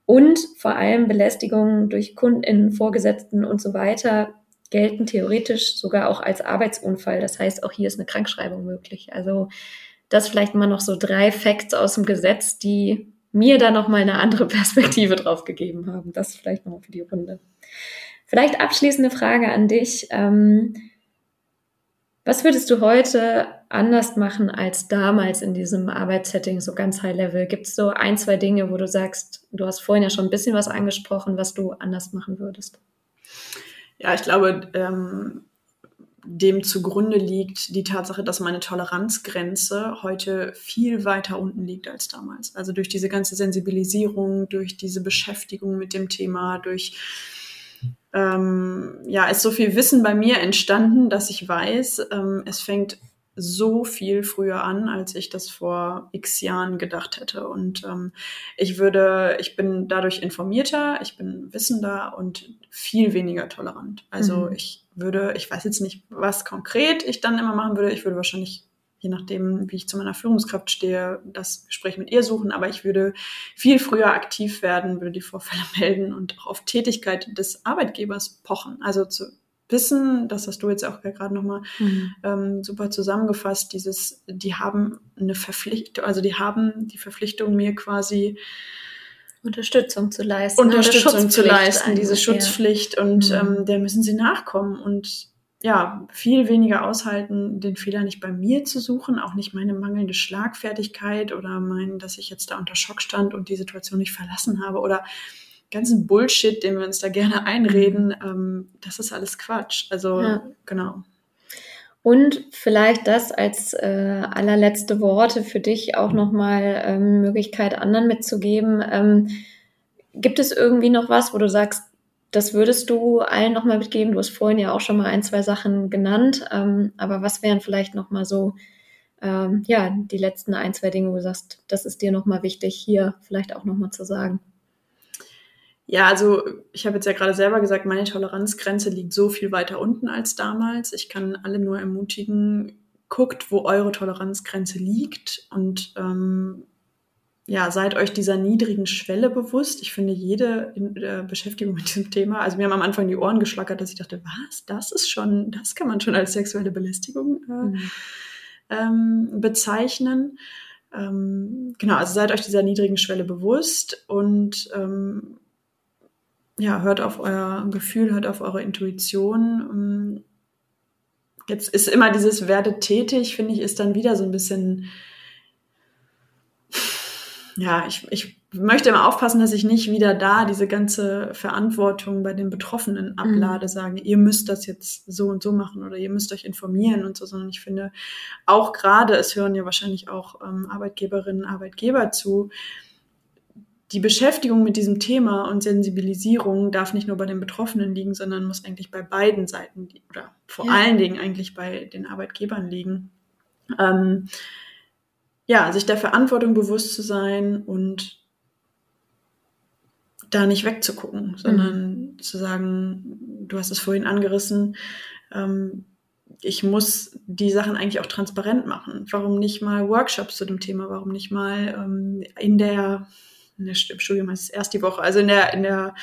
Und vor allem Belästigungen durch KundInnen, Vorgesetzten und so weiter gelten theoretisch sogar auch als Arbeitsunfall. Das heißt, auch hier ist eine Krankschreibung möglich. Also das vielleicht mal noch so drei Facts aus dem Gesetz, die mir da noch mal eine andere Perspektive drauf gegeben haben. Das vielleicht noch für die Runde. Vielleicht abschließende Frage an dich. Ähm, was würdest du heute anders machen als damals in diesem Arbeitssetting, so ganz High Level? Gibt es so ein, zwei Dinge, wo du sagst, du hast vorhin ja schon ein bisschen was angesprochen, was du anders machen würdest? Ja, ich glaube, ähm, dem zugrunde liegt die Tatsache, dass meine Toleranzgrenze heute viel weiter unten liegt als damals. Also durch diese ganze Sensibilisierung, durch diese Beschäftigung mit dem Thema, durch ähm, ja, ist so viel Wissen bei mir entstanden, dass ich weiß, ähm, es fängt so viel früher an, als ich das vor x Jahren gedacht hätte. Und ähm, ich würde, ich bin dadurch informierter, ich bin wissender und viel weniger tolerant. Also mhm. ich würde, ich weiß jetzt nicht, was konkret ich dann immer machen würde. Ich würde wahrscheinlich je nachdem, wie ich zu meiner Führungskraft stehe, das Gespräch mit ihr suchen. Aber ich würde viel früher aktiv werden, würde die Vorfälle melden und auch auf Tätigkeit des Arbeitgebers pochen. Also zu wissen, das hast du jetzt auch gerade nochmal mhm. ähm, super zusammengefasst, dieses, die haben eine Verpflichtung, also die haben die Verpflichtung, mir quasi Unterstützung zu leisten. Unterstützung zu leisten, diese Schutzpflicht und mhm. ähm, der müssen sie nachkommen und ja, viel weniger aushalten, den Fehler nicht bei mir zu suchen, auch nicht meine mangelnde Schlagfertigkeit oder mein, dass ich jetzt da unter Schock stand und die Situation nicht verlassen habe oder ganzen Bullshit, den wir uns da gerne einreden, mhm. ähm, das ist alles Quatsch. Also ja. genau. Und vielleicht das als äh, allerletzte Worte für dich auch nochmal ähm, Möglichkeit, anderen mitzugeben. Ähm, gibt es irgendwie noch was, wo du sagst, das würdest du allen nochmal mitgeben? Du hast vorhin ja auch schon mal ein, zwei Sachen genannt, ähm, aber was wären vielleicht nochmal so, ähm, ja, die letzten ein, zwei Dinge, wo du sagst, das ist dir nochmal wichtig, hier vielleicht auch nochmal zu sagen? Ja, also ich habe jetzt ja gerade selber gesagt, meine Toleranzgrenze liegt so viel weiter unten als damals. Ich kann alle nur ermutigen, guckt, wo eure Toleranzgrenze liegt und ähm, ja, seid euch dieser niedrigen Schwelle bewusst. Ich finde jede in, äh, Beschäftigung mit diesem Thema, also mir haben am Anfang die Ohren geschlackert, dass ich dachte, was, das ist schon, das kann man schon als sexuelle Belästigung äh, mhm. ähm, bezeichnen. Ähm, genau, also seid euch dieser niedrigen Schwelle bewusst und ähm, ja, hört auf euer Gefühl, hört auf eure Intuition. Ähm, jetzt ist immer dieses werde tätig, finde ich, ist dann wieder so ein bisschen ja, ich, ich möchte immer aufpassen, dass ich nicht wieder da diese ganze Verantwortung bei den Betroffenen mhm. ablade, mhm. sagen, ihr müsst das jetzt so und so machen oder ihr müsst euch informieren und so, sondern ich finde auch gerade, es hören ja wahrscheinlich auch ähm, Arbeitgeberinnen, Arbeitgeber zu, die Beschäftigung mit diesem Thema und Sensibilisierung darf nicht nur bei den Betroffenen liegen, sondern muss eigentlich bei beiden Seiten oder vor ja. allen Dingen eigentlich bei den Arbeitgebern liegen. Ähm, ja, sich der Verantwortung bewusst zu sein und da nicht wegzugucken, sondern mhm. zu sagen, du hast es vorhin angerissen, ähm, ich muss die Sachen eigentlich auch transparent machen. Warum nicht mal Workshops zu dem Thema? Warum nicht mal ähm, in der, in der im Studium heißt es erst die Woche, also in der, in der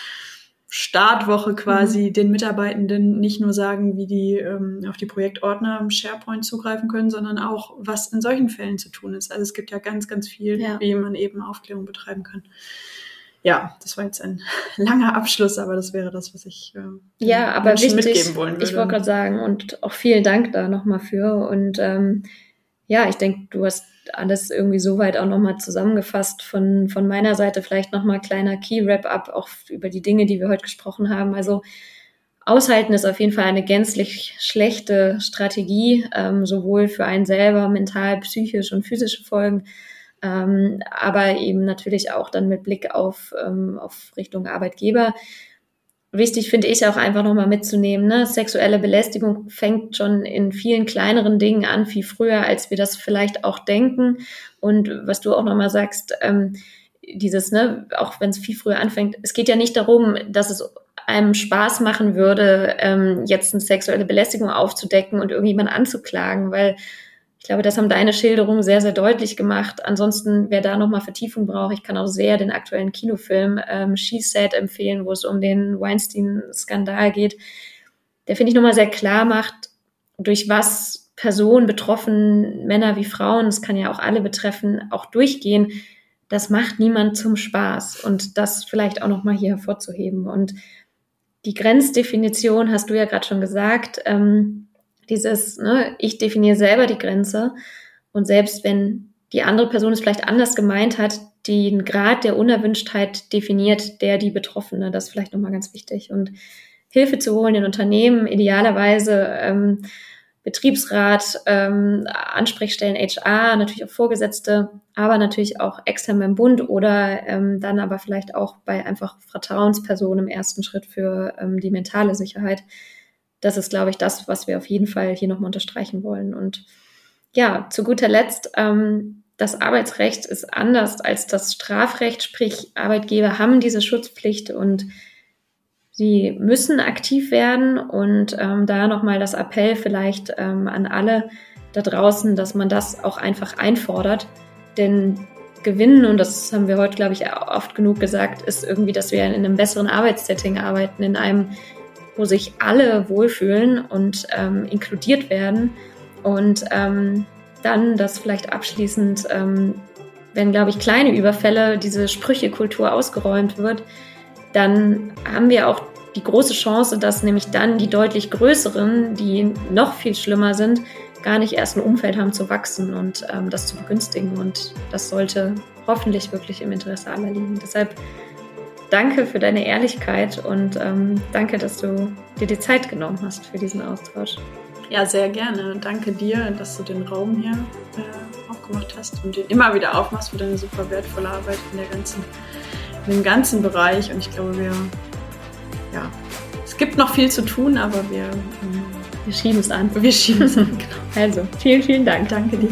Startwoche quasi mhm. den Mitarbeitenden nicht nur sagen, wie die ähm, auf die Projektordner im SharePoint zugreifen können, sondern auch, was in solchen Fällen zu tun ist. Also es gibt ja ganz, ganz viel, ja. wie man eben Aufklärung betreiben kann. Ja, das war jetzt ein langer Abschluss, aber das wäre das, was ich äh, ja, aber wichtig, mitgeben wollen würde. Ich wollte gerade sagen und auch vielen Dank da nochmal für und ähm, ja, ich denke, du hast alles irgendwie soweit auch nochmal zusammengefasst. Von, von meiner Seite vielleicht nochmal kleiner Key-Wrap-up auch über die Dinge, die wir heute gesprochen haben. Also Aushalten ist auf jeden Fall eine gänzlich schlechte Strategie, ähm, sowohl für einen selber, mental, psychisch und physische Folgen, ähm, aber eben natürlich auch dann mit Blick auf, ähm, auf Richtung Arbeitgeber wichtig finde ich auch einfach nochmal mitzunehmen, ne? sexuelle Belästigung fängt schon in vielen kleineren Dingen an, viel früher, als wir das vielleicht auch denken. Und was du auch nochmal sagst, ähm, dieses, ne, auch wenn es viel früher anfängt, es geht ja nicht darum, dass es einem Spaß machen würde, ähm, jetzt eine sexuelle Belästigung aufzudecken und irgendjemand anzuklagen, weil ich glaube, das haben deine Schilderungen sehr, sehr deutlich gemacht. Ansonsten, wer da nochmal Vertiefung braucht, ich kann auch sehr den aktuellen Kinofilm ähm, She Said empfehlen, wo es um den Weinstein-Skandal geht. Der, finde ich, nochmal sehr klar macht, durch was Personen betroffen, Männer wie Frauen, das kann ja auch alle betreffen, auch durchgehen. Das macht niemand zum Spaß. Und das vielleicht auch nochmal hier hervorzuheben. Und die Grenzdefinition hast du ja gerade schon gesagt. Ähm, dieses, ne, ich definiere selber die Grenze und selbst wenn die andere Person es vielleicht anders gemeint hat, den Grad der Unerwünschtheit definiert der die Betroffene. Das ist vielleicht nochmal ganz wichtig. Und Hilfe zu holen in Unternehmen, idealerweise ähm, Betriebsrat, ähm, Ansprechstellen HR, natürlich auch Vorgesetzte, aber natürlich auch extern beim Bund oder ähm, dann aber vielleicht auch bei einfach Vertrauenspersonen im ersten Schritt für ähm, die mentale Sicherheit das ist, glaube ich, das, was wir auf jeden Fall hier nochmal unterstreichen wollen. Und ja, zu guter Letzt, ähm, das Arbeitsrecht ist anders als das Strafrecht, sprich Arbeitgeber haben diese Schutzpflicht und sie müssen aktiv werden. Und ähm, da nochmal das Appell vielleicht ähm, an alle da draußen, dass man das auch einfach einfordert. Denn gewinnen, und das haben wir heute, glaube ich, oft genug gesagt, ist irgendwie, dass wir in einem besseren Arbeitssetting arbeiten, in einem wo sich alle wohlfühlen und ähm, inkludiert werden. Und ähm, dann das vielleicht abschließend, ähm, wenn, glaube ich, kleine Überfälle, diese Sprüchekultur ausgeräumt wird, dann haben wir auch die große Chance, dass nämlich dann die deutlich größeren, die noch viel schlimmer sind, gar nicht erst ein Umfeld haben zu wachsen und ähm, das zu begünstigen. Und das sollte hoffentlich wirklich im Interesse aller liegen. Deshalb danke für deine Ehrlichkeit und ähm, danke, dass du dir die Zeit genommen hast für diesen Austausch. Ja, sehr gerne. Danke dir, dass du den Raum hier äh, aufgemacht hast und den immer wieder aufmachst für deine super wertvolle Arbeit in, der ganzen, in dem ganzen Bereich. Und ich glaube, wir, ja, es gibt noch viel zu tun, aber wir, ähm, wir schieben es an. Wir schieben es an, genau. Also, vielen, vielen Dank. Danke dir.